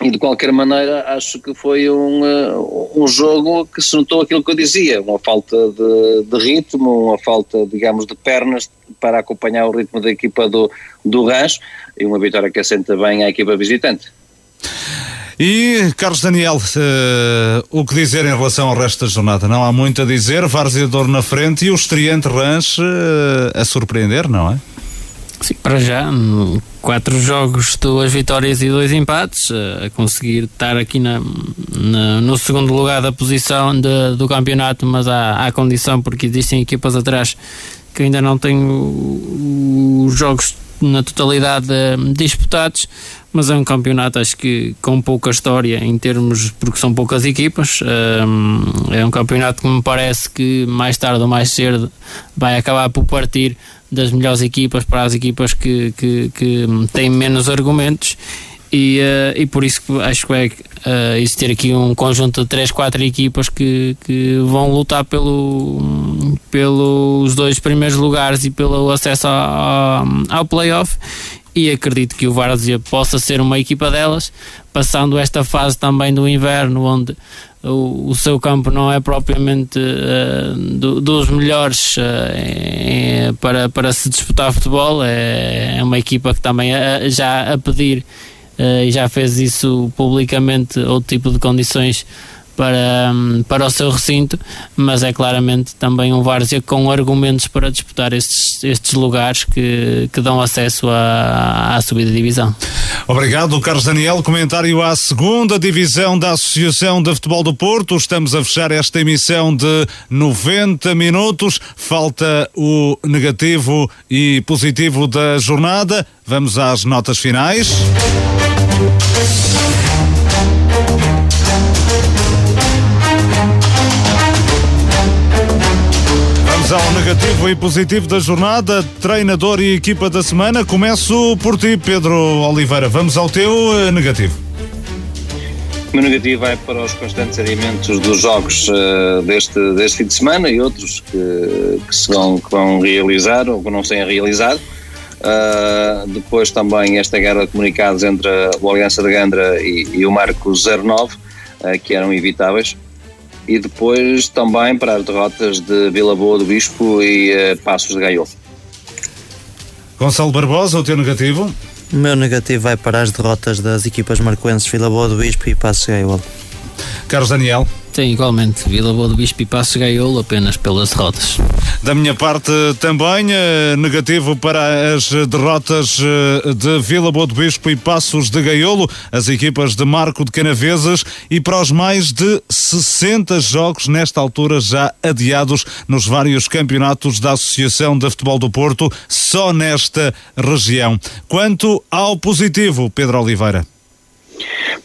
e de qualquer maneira acho que foi um, uh, um jogo que se notou aquilo que eu dizia, uma falta de, de, ritmo, uma falta, digamos, de pernas para acompanhar o ritmo da equipa do, do Rãs e uma vitória que assenta bem à equipa visitante. E, Carlos Daniel, uh, o que dizer em relação ao resto da jornada? Não há muito a dizer, Várzea Dor na frente e o estreante Rãs uh, a surpreender, não é? Sim, para já, quatro jogos, duas vitórias e dois empates, a conseguir estar aqui na, na no segundo lugar da posição de, do campeonato, mas há, há condição porque existem equipas atrás que ainda não têm os jogos na totalidade disputados, mas é um campeonato acho que com pouca história em termos, porque são poucas equipas, é um campeonato que me parece que mais tarde ou mais cedo vai acabar por partir das melhores equipas para as equipas que, que, que têm menos argumentos e, uh, e por isso acho que vai uh, existir aqui um conjunto de 3, 4 equipas que, que vão lutar pelo, pelos dois primeiros lugares e pelo acesso ao, ao playoff. E acredito que o Várzea possa ser uma equipa delas, passando esta fase também do inverno, onde o, o seu campo não é propriamente uh, do, dos melhores uh, é, para, para se disputar futebol, é, é uma equipa que também já a pedir e já fez isso publicamente, outro tipo de condições para, para o seu recinto, mas é claramente também um Várzea com argumentos para disputar estes, estes lugares que, que dão acesso à, à subida de divisão. Obrigado, Carlos Daniel. Comentário à segunda divisão da Associação de Futebol do Porto. Estamos a fechar esta emissão de 90 minutos. Falta o negativo e positivo da jornada. Vamos às notas finais. Ao negativo e positivo da jornada, treinador e equipa da semana. Começo por ti, Pedro Oliveira. Vamos ao teu eh, negativo. O meu negativo vai para os constantes adiamentos dos jogos uh, deste, deste fim de semana e outros que, que se vão, que vão realizar ou que não têm realizado. Uh, depois também esta guerra de comunicados entre o Aliança de Gandra e, e o Marco 09, uh, que eram evitáveis. E depois também para as derrotas de Vila Boa do Bispo e uh, Passos de Gaiol. Gonçalo Barbosa, o teu negativo? O meu negativo vai para as derrotas das equipas marcoenses Vila Boa do Bispo e Passos Gaiol. Carlos Daniel. Sim, igualmente. Vila Boa do Bispo e Passos Gaiolo apenas pelas derrotas. Da minha parte também, eh, negativo para as derrotas eh, de Vila Boa do Bispo e Passos de Gaiolo, as equipas de Marco de Canaveses e para os mais de 60 jogos nesta altura já adiados nos vários campeonatos da Associação de Futebol do Porto, só nesta região. Quanto ao positivo, Pedro Oliveira.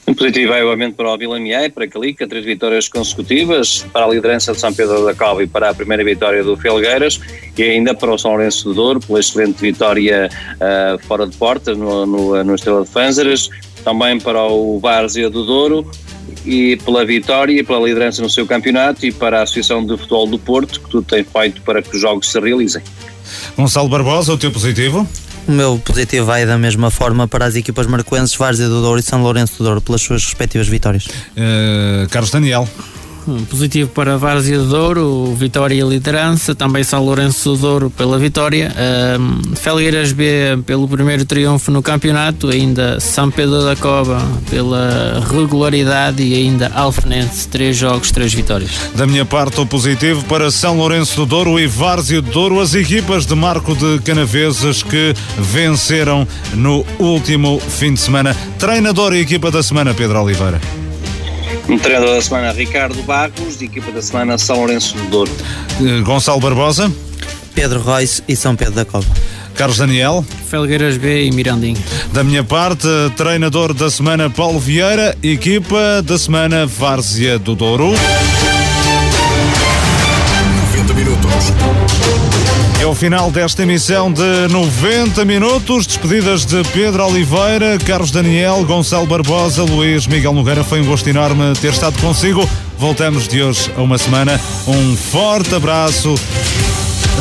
Um positivo é obviamente para o Vila Miei, para a Calica, três vitórias consecutivas, para a liderança de São Pedro da Cova e para a primeira vitória do Felgueiras e ainda para o São Lourenço do Douro, pela excelente vitória uh, fora de porta no, no, no Estrela de Fânzaras, também para o Várzea do Douro e pela vitória e pela liderança no seu campeonato e para a Associação de Futebol do Porto, que tudo tem feito para que os jogos se realizem. Gonçalo Barbosa, o teu positivo? O meu positivo vai da mesma forma para as equipas marcoenses Várzea do Douro e São Lourenço do Douro pelas suas respectivas vitórias. Uh, Carlos Daniel. Positivo para Várzea do Douro, vitória liderança, também São Lourenço do Douro pela vitória, um, Felgueiras B pelo primeiro triunfo no campeonato, ainda São Pedro da Cova pela regularidade e ainda Alfenense, três jogos, três vitórias. Da minha parte, o positivo para São Lourenço do Douro e Várzea do Douro, as equipas de Marco de Canaveses que venceram no último fim de semana. Treinador e equipa da semana, Pedro Oliveira. Um treinador da semana, Ricardo Barros, de equipa da semana, São Lourenço do Douro. Uh, Gonçalo Barbosa. Pedro Reis e São Pedro da Cova. Carlos Daniel. Felgueiras B e Mirandinho. Da minha parte, treinador da semana, Paulo Vieira, equipa da semana, Várzea do Douro. 90 minutos. O final desta emissão de 90 minutos. Despedidas de Pedro Oliveira, Carlos Daniel, Gonçalo Barbosa, Luís Miguel Nogueira. Foi um gosto enorme ter estado consigo. Voltamos de hoje a uma semana. Um forte abraço.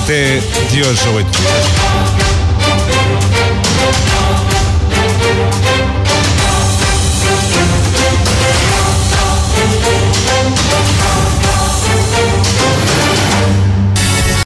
Até de hoje a 8.